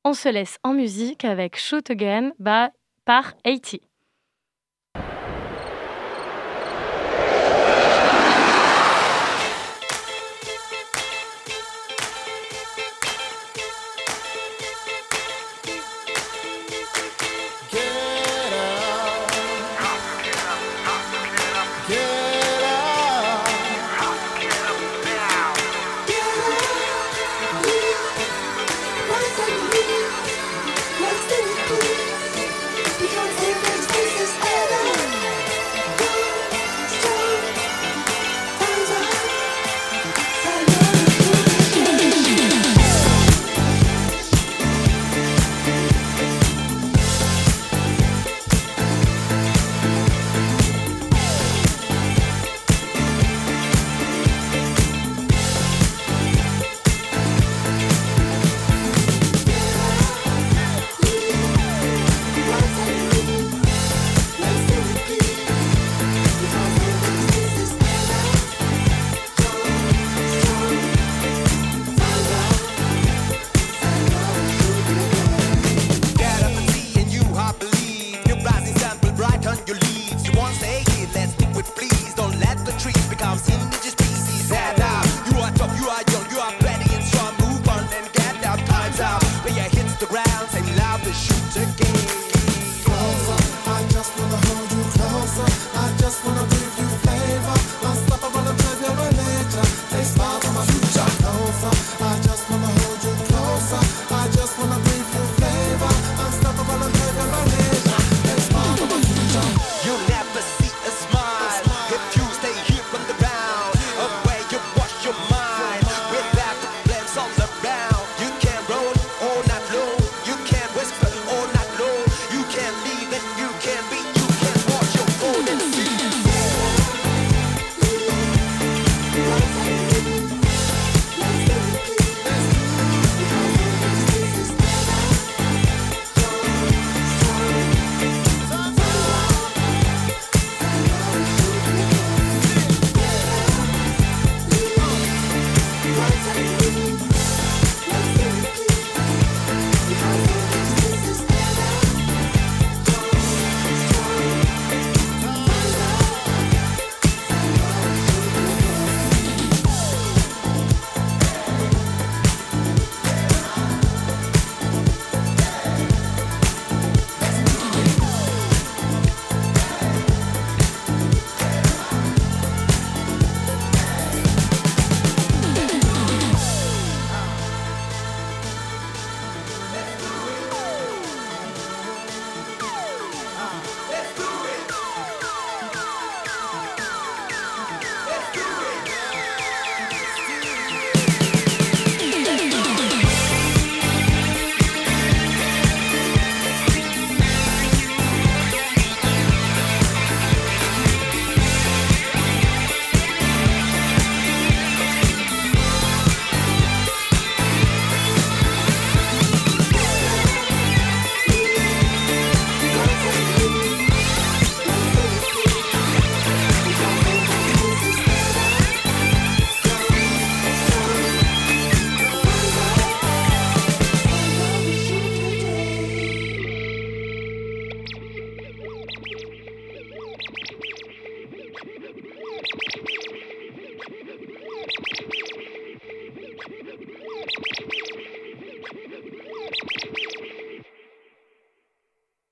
On se laisse en musique avec Shoot Again par 80.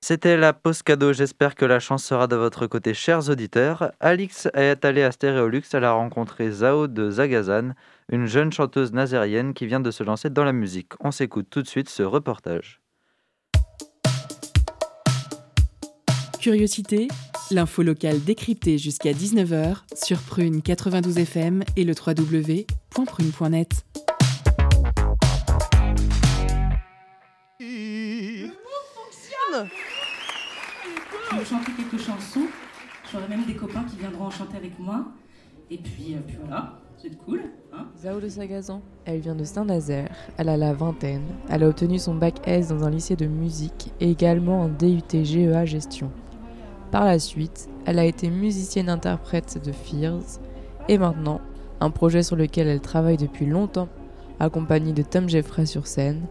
C'était la pause cadeau. J'espère que la chance sera de votre côté, chers auditeurs. Alix est allée à Stéréolux. Elle a rencontré Zao de Zagazan, une jeune chanteuse nazérienne qui vient de se lancer dans la musique. On s'écoute tout de suite ce reportage. Curiosité, l'info locale décryptée jusqu'à 19h sur Prune 92 FM et le www.prune.net. Je vais chanter quelques chansons. J'aurai même des copains qui viendront en chanter avec moi. Et puis, euh, puis voilà, c'est cool. Hein Zao de Sagazan. Elle vient de Saint-Nazaire. Elle a la vingtaine. Elle a obtenu son bac S dans un lycée de musique et également un DUT GEA gestion. Par la suite, elle a été musicienne-interprète de Fears et maintenant, un projet sur lequel elle travaille depuis longtemps, accompagnée de Tom Jeffrey sur scène,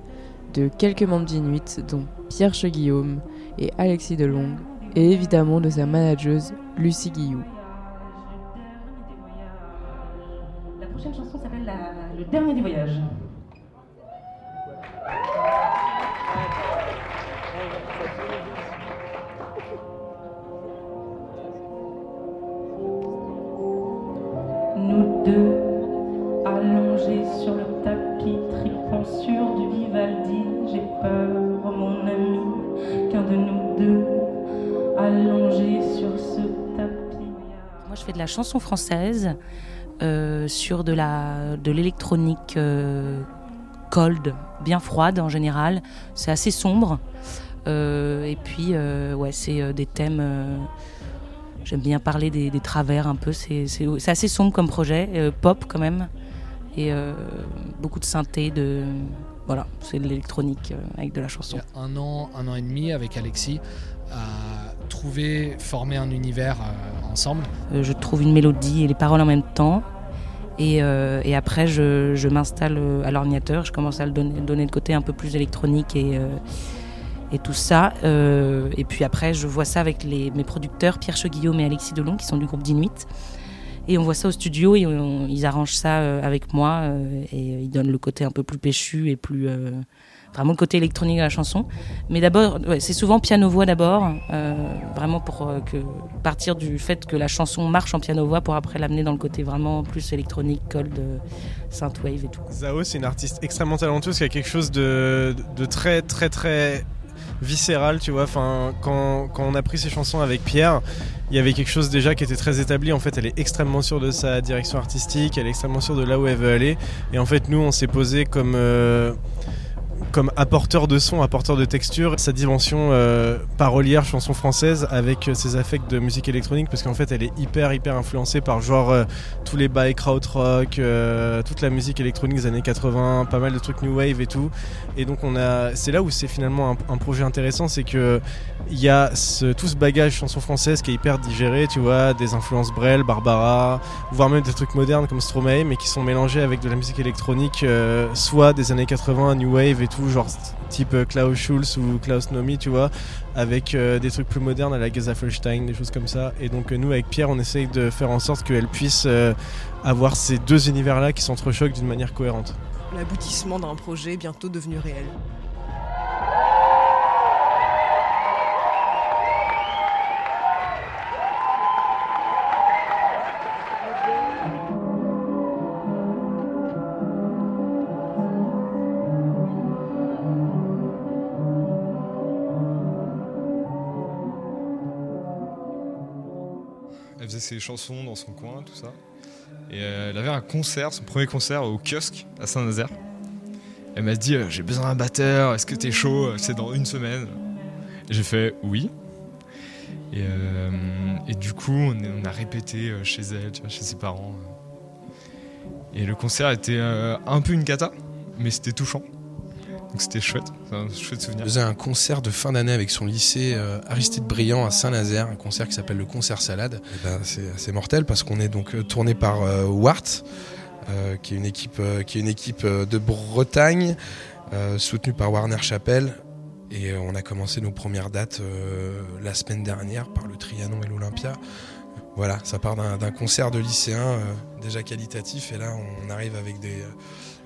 de quelques membres d'Inuit, dont Pierre Cheguillaume et Alexis Delongue, et évidemment de sa manageuse Lucie Guillou. La prochaine chanson s'appelle Le dernier des voyages. Chanson française euh, sur de la de l'électronique euh, cold, bien froide en général. C'est assez sombre. Euh, et puis, ouais, c'est des thèmes. J'aime bien parler des, travers un peu. C'est assez sombre comme projet, pop quand même, et beaucoup de synthé, de voilà, c'est de l'électronique avec de la chanson. Un an, un an et demi avec Alexis à trouver, former un univers Euh, je trouve une mélodie et les paroles en même temps. Et, euh, après, je, m'installe euh, à l'ordinateur, je commence à le donner, donner le côté un peu plus électronique et, tout ça. Et puis après, je vois ça avec mes producteurs, Pierre Cheguillaume et Alexis Delon, qui sont du groupe d'Inuit. Et on voit ça au studio et ils arrangent ça avec moi et ils donnent le côté un peu plus péchu et plus, vraiment le côté électronique de la chanson. Mais d'abord, c'est souvent piano-voix d'abord, euh, vraiment pour euh, partir du fait que la chanson marche en piano-voix pour après l'amener dans le côté vraiment plus électronique, cold, euh, synthwave et tout. Zao, c'est une artiste extrêmement talentueuse qui a quelque chose de, très, très, très viscéral, tu vois. Enfin, quand, quand on a pris ses chansons avec Pierre, il y avait quelque chose déjà qui était très établi. En fait, elle est extrêmement sûre de sa direction artistique, elle est extrêmement sûre de là où elle veut aller. Et en fait, nous, on s'est posé comme. Comme apporteur de son, apporteur de texture, sa dimension euh, parolière, chanson française, avec euh, ses affects de musique électronique, parce qu'en fait elle est hyper hyper influencée par genre euh, tous les bails krautrock, euh, toute la musique électronique des années 80, pas mal de trucs new wave et tout. Et donc on a, c'est là où c'est finalement un, un projet intéressant, c'est que il y a tout ce bagage chanson française qui est hyper digéré, tu vois, des influences Brel, Barbara, voire même des trucs modernes comme Stromae, mais qui sont mélangés avec de la musique électronique, euh, soit des années 80, new wave et tout, genre type euh, Klaus Schulz ou Klaus Nomi, tu vois, avec euh, des trucs plus modernes à la Gezafelstein, des choses comme ça. Et donc nous, avec Pierre, on essaye de faire en sorte qu'elle puisse avoir ces deux univers-là qui s'entrechoquent d'une manière cohérente. L'aboutissement d'un projet bientôt devenu réel. Ses chansons dans son coin, tout ça. Et euh, elle avait un concert, son premier concert au kiosque à Saint-Nazaire. Elle m'a dit euh, J'ai besoin d'un batteur, est-ce que t'es chaud C'est dans une semaine. J'ai fait Oui. Et, euh, du coup, on, a répété euh, chez elle, chez ses parents. Et le concert était euh, un peu une cata, mais c'était touchant. Donc c'était chouette, c'est un chouette souvenir. Elle faisait un concert de fin d'année avec son lycée euh, Aristide Briand à Saint-Nazaire, un concert qui s'appelle le concert salade. Et ben, c'est assez mortel parce qu'on est donc euh, tourné par euh, Wart, euh, qui est une équipe, euh, qui est une équipe euh, de Bretagne, euh, soutenue par Warner Chappell. Et euh, on a commencé nos premières dates euh, la semaine dernière par le Trianon et l'Olympia. Voilà, ça part d'un d'un concert de lycéens euh, déjà qualitatif et là on arrive avec des, euh,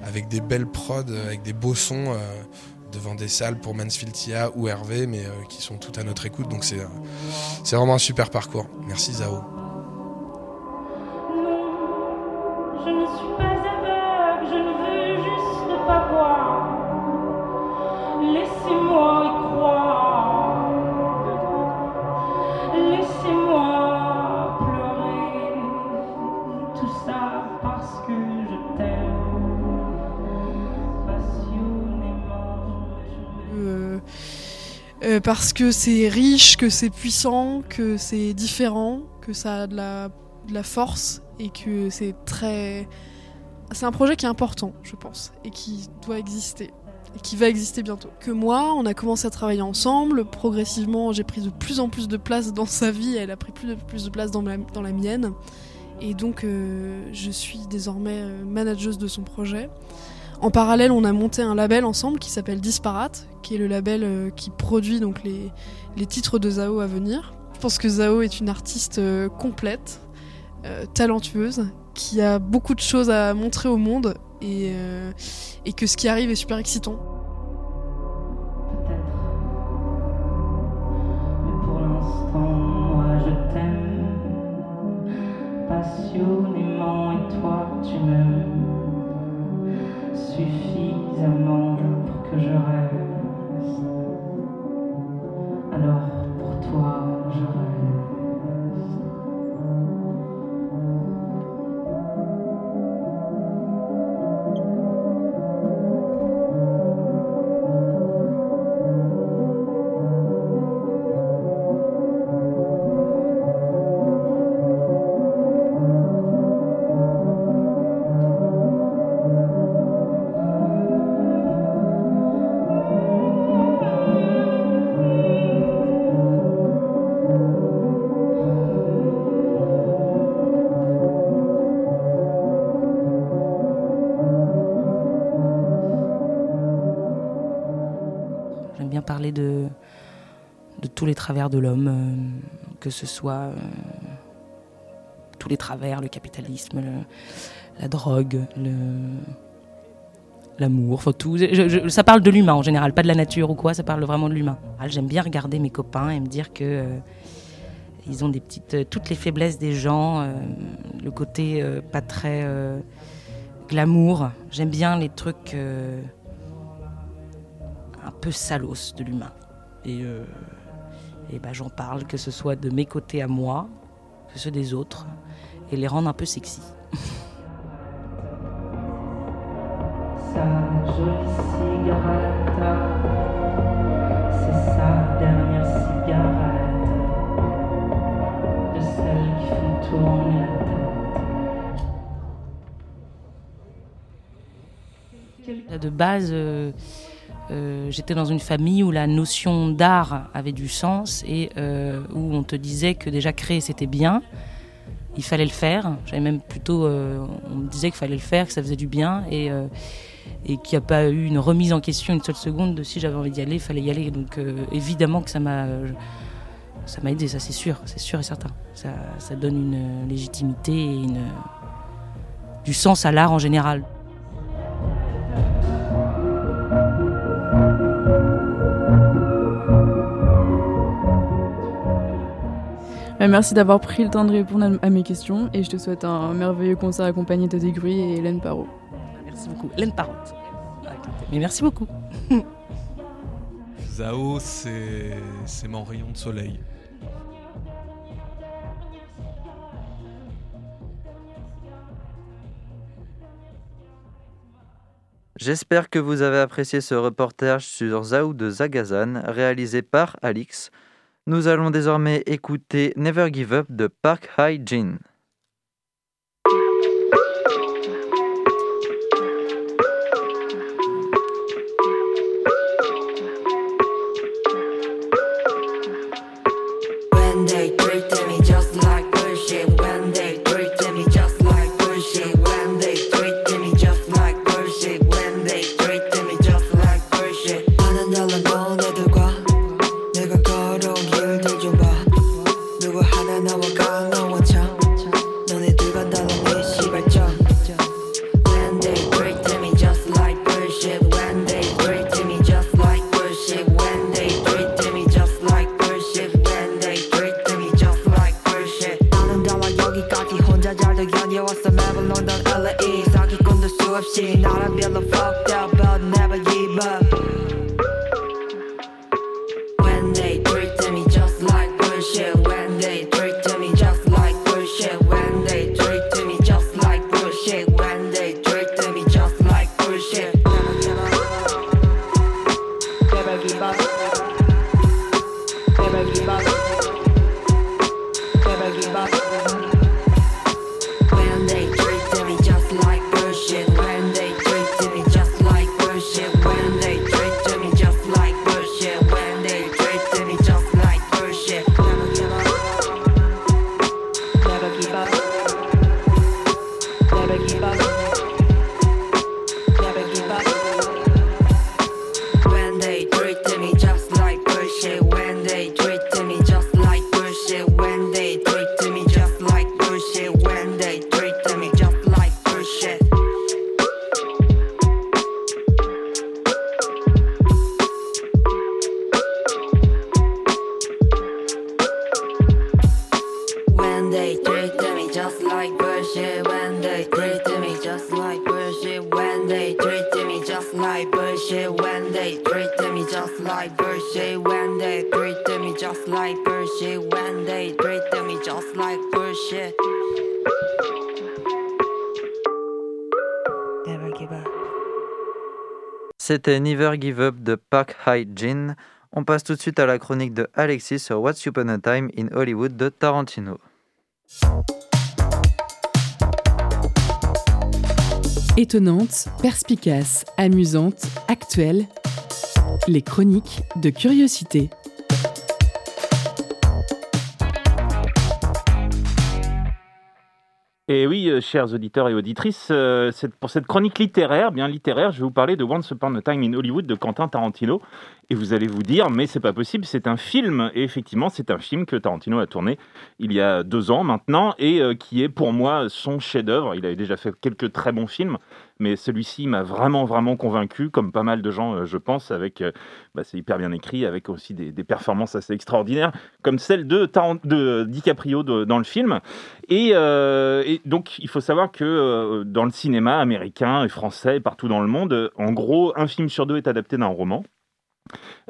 avec des belles prods, euh, avec des beaux sons euh, devant des salles pour Mansfield Tia ou Hervé, mais euh, qui sont toutes à notre écoute. Donc c'est vraiment un super parcours. Merci Zao. Je ne suis pas euh, parce que c'est riche, que c'est puissant, que c'est différent, que ça a de la, force et que c'est très. C'est un projet qui est important, je pense, et qui doit exister. Et qui va exister bientôt. Que moi, on a commencé à travailler ensemble. Progressivement, j'ai pris de plus en plus de place dans sa vie. Elle a pris plus de plus de place dans, ma- dans la mienne. Et donc, euh, je suis désormais euh, manageuse de son projet. En parallèle, on a monté un label ensemble qui s'appelle Disparate, qui est le label euh, qui produit donc les, titres de Zao à venir. Je pense que Zao est une artiste euh, complète, euh, talentueuse, qui a beaucoup de choses à montrer au monde et que ce qui arrive est super excitant. De l'homme, euh, que ce soit euh, tous les travers, le capitalisme, la drogue, l'amour, enfin tout. Ça parle de l'humain en général, pas de la nature ou quoi, ça parle vraiment de l'humain. Ah, J'aime bien regarder mes copains et me dire que euh, ils ont des petites, toutes les faiblesses des gens, le côté pas très glamour. J'aime bien les trucs un peu salos de l'humain. Et, et ben, j'en parle, que ce soit de mes côtés à moi, que ceux des autres, et les rendre un peu sexy. Sa jolie cigarette, c'est sa dernière cigarette, de celle qui fait tourner la De base, euh, euh, j'étais dans une famille où la notion d'art avait du sens et euh, où on te disait que déjà créer c'était bien, il fallait le faire. J'avais même plutôt, euh, on me disait qu'il fallait le faire, que ça faisait du bien et, qu'il n'y a pas eu une remise en question une seule seconde de si j'avais envie d'y aller, il fallait y aller. Donc évidemment que ça m'a, ça m'a aidé, ça c'est sûr, c'est sûr et certain. Ça, ça donne une légitimité et une, du sens à l'art en général. Merci d'avoir pris le temps de répondre à- mes questions et je te souhaite un merveilleux concert accompagné de Gruy et Hélène Parot. Merci beaucoup. Hélène Parot. Mais merci beaucoup. Zao, c'est c'est mon rayon de soleil. J'espère que vous avez apprécié ce reportage sur Zao de Zagazan, réalisé par Alix. Nous allons désormais écouter Never Give Up de Park Hye-jin. C'était Never Give Up de Park Hye-jin. On passe tout de suite à la chronique de Alexis sur What's Upon a Time in Hollywood de Tarantino. Étonnante, perspicace, amusante, actuelle, les chroniques de curiosité. Et oui, euh, chers auditeurs et auditrices, euh, pour cette chronique littéraire, bien littéraire, je vais vous parler de Once Upon a Time in Hollywood de Quentin Tarantino. Et vous allez vous dire, mais c'est pas possible, c'est un film. Et effectivement, c'est un film que Tarantino a tourné il y a deux ans maintenant et euh, qui est pour moi son chef-d'œuvre. Il avait déjà fait quelques très bons films, mais celui-ci m'a vraiment, vraiment convaincu, comme pas mal de gens, euh, je pense, avec, euh, bah, c'est hyper bien écrit, avec aussi des, performances assez extraordinaires, comme celle de, DiCaprio dans le film. Et, euh, et donc, il faut savoir que dans le cinéma américain et français, partout dans le monde, en gros, un film sur deux est adapté d'un roman.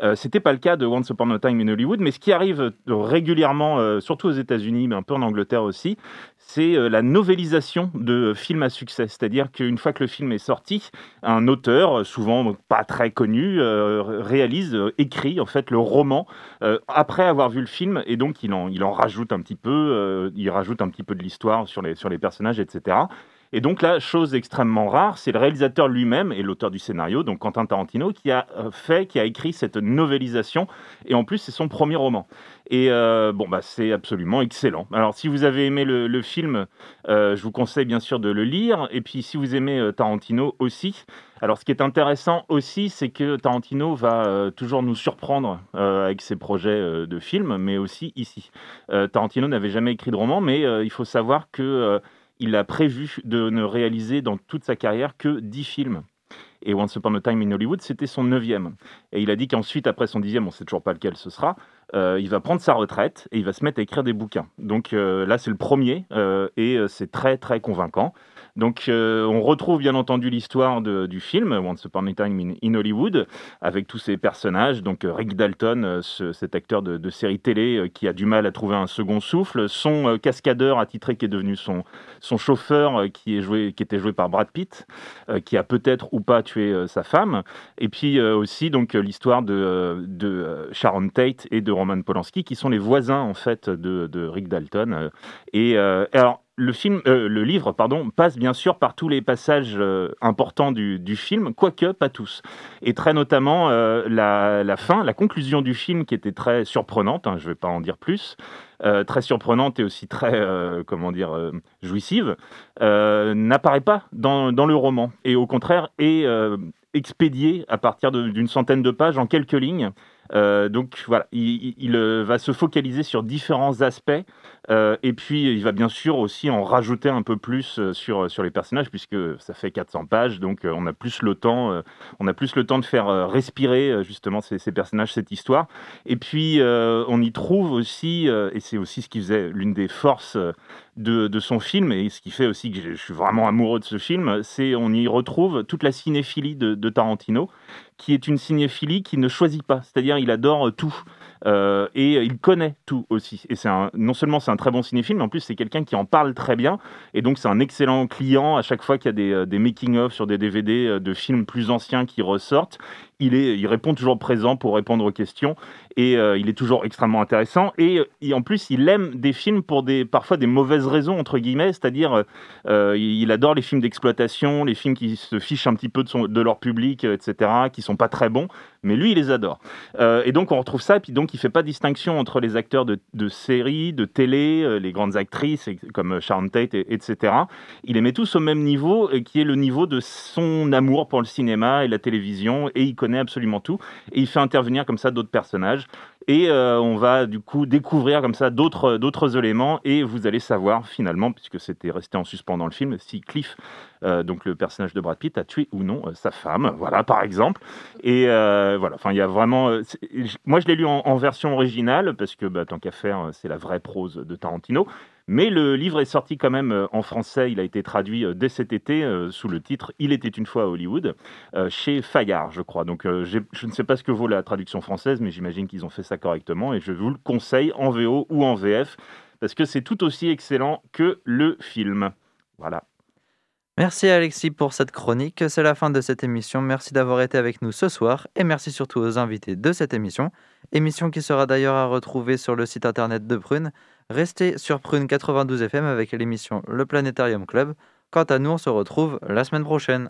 Euh, C'était pas le cas de Once Upon a Time in Hollywood, mais ce qui arrive euh, régulièrement, euh, surtout aux États-Unis, mais un peu en Angleterre aussi, c'est euh, la novélisation de films à succès. C'est-à-dire qu'une fois que le film est sorti, un auteur, souvent pas très connu, réalise, écrit en fait le roman après avoir vu le film, et donc il en, il en rajoute un petit peu, il rajoute un petit peu de l'histoire sur les, sur les personnages, etc. Et donc là, chose extrêmement rare, c'est le réalisateur lui-même et l'auteur du scénario, donc Quentin Tarantino, qui a euh, fait, qui a écrit cette novélisation. Et en plus, c'est son premier roman. Et euh, bon, bah, c'est absolument excellent. Alors, si vous avez aimé le, film, euh, je vous conseille bien sûr de le lire. Et puis, si vous aimez Tarantino aussi, alors ce qui est intéressant aussi, c'est que Tarantino va toujours nous surprendre avec ses projets de films, mais aussi ici. Tarantino n'avait jamais écrit de roman, mais il faut savoir que il a prévu de ne réaliser dans toute sa carrière que 10 films. Et Once Upon a Time in Hollywood, c'était son neuvième. Et il a dit qu'ensuite, après son dixième, on ne sait toujours pas lequel ce sera, euh, il va prendre sa retraite et il va se mettre à écrire des bouquins. Donc euh, là, c'est le premier euh, et c'est très, très convaincant. Donc euh, on retrouve bien entendu l'histoire du film Once Upon a Time in, Hollywood avec tous ces personnages. Donc euh, Rick Dalton, euh, ce- cet acteur de, série télé qui a du mal à trouver un second souffle, son cascadeur attitré qui est devenu son, chauffeur qui, est joué, qui était joué par Brad Pitt, qui a peut-être ou pas tué sa femme. Et puis aussi donc l'histoire de, Sharon Tate et de Roman Polanski qui sont les voisins en fait de, Rick Dalton. et alors le film, euh, le livre, pardon, passe bien sûr par tous les passages euh, importants du, film, quoique pas tous. Et très notamment euh, la, fin, la conclusion du film qui était très surprenante. hein, je ne vais pas en dire plus. très surprenante et aussi très, comment dire, jouissive, n'apparaît pas dans, dans le roman et au contraire est euh, expédié à partir d'une centaine de pages en quelques lignes. Euh, donc voilà, il, euh, va se focaliser sur différents aspects euh, et puis il va bien sûr aussi en rajouter un peu plus sur, sur les personnages puisque ça fait 400 pages, donc on a plus le temps, on a plus le temps de faire respirer justement ces, personnages, cette histoire. Et puis on y trouve aussi, et c'est aussi ce qui faisait l'une des forces de, son film et ce qui fait aussi que je suis vraiment amoureux de ce film, c'est on y retrouve toute la cinéphilie de, Tarantino, qui est une cinéphilie qui ne choisit pas, c'est-à-dire il adore tout. Euh, et il connaît tout aussi. Et c'est non seulement c'est un très bon cinéphile, mais en plus c'est quelqu'un qui en parle très bien. Et donc c'est un excellent client à chaque fois qu'il y a des, euh, des making-of sur des DVD euh, de films plus anciens qui ressortent. Il, est, il répond toujours présent pour répondre aux questions et euh, il est toujours extrêmement intéressant. Et, et en plus, il aime des films pour des, parfois des mauvaises raisons, entre guillemets, c'est-à-dire euh, il il adore les films d'exploitation, les films qui se fichent un petit peu de, son, de leur public, euh, etc., qui sont pas très bons, mais lui, il les adore. Euh, et donc, on retrouve ça, et puis donc, il fait pas distinction entre les acteurs de, de séries, de télé, euh, les grandes actrices, comme Sharon Tate, et- etc. Il les met tous au même niveau, euh, qui est le niveau de son amour pour le cinéma et la télévision, et il connaît absolument tout. Et il fait intervenir comme ça d'autres personnages. Et euh, on va du coup découvrir comme ça d'autres d'autres éléments et vous allez savoir finalement, puisque c'était resté en suspens dans le film, si Cliff, euh, donc le personnage de Brad Pitt, a tué ou non euh, sa femme, voilà par exemple. Et euh, voilà, enfin il y a vraiment, euh, moi je l'ai lu en, version originale parce que bah, tant qu'à faire, euh, c'est la vraie prose de Tarantino. Mais le livre est sorti quand même euh, en français, il a été traduit euh, dès cet été euh, sous le titre Il était une fois à Hollywood, euh, chez Fayard, je crois. Donc euh, je ne sais pas ce que vaut la traduction française, mais j'imagine qu'ils ont fait correctement et je vous le conseille en VO ou en VF parce que c'est tout aussi excellent que le film. Voilà. Merci Alexis pour cette chronique. C'est la fin de cette émission. Merci d'avoir été avec nous ce soir et merci surtout aux invités de cette émission. Émission qui sera d'ailleurs à retrouver sur le site internet de Prune. Restez sur Prune 92 FM avec l'émission Le Planétarium Club. Quant à nous, on se retrouve la semaine prochaine.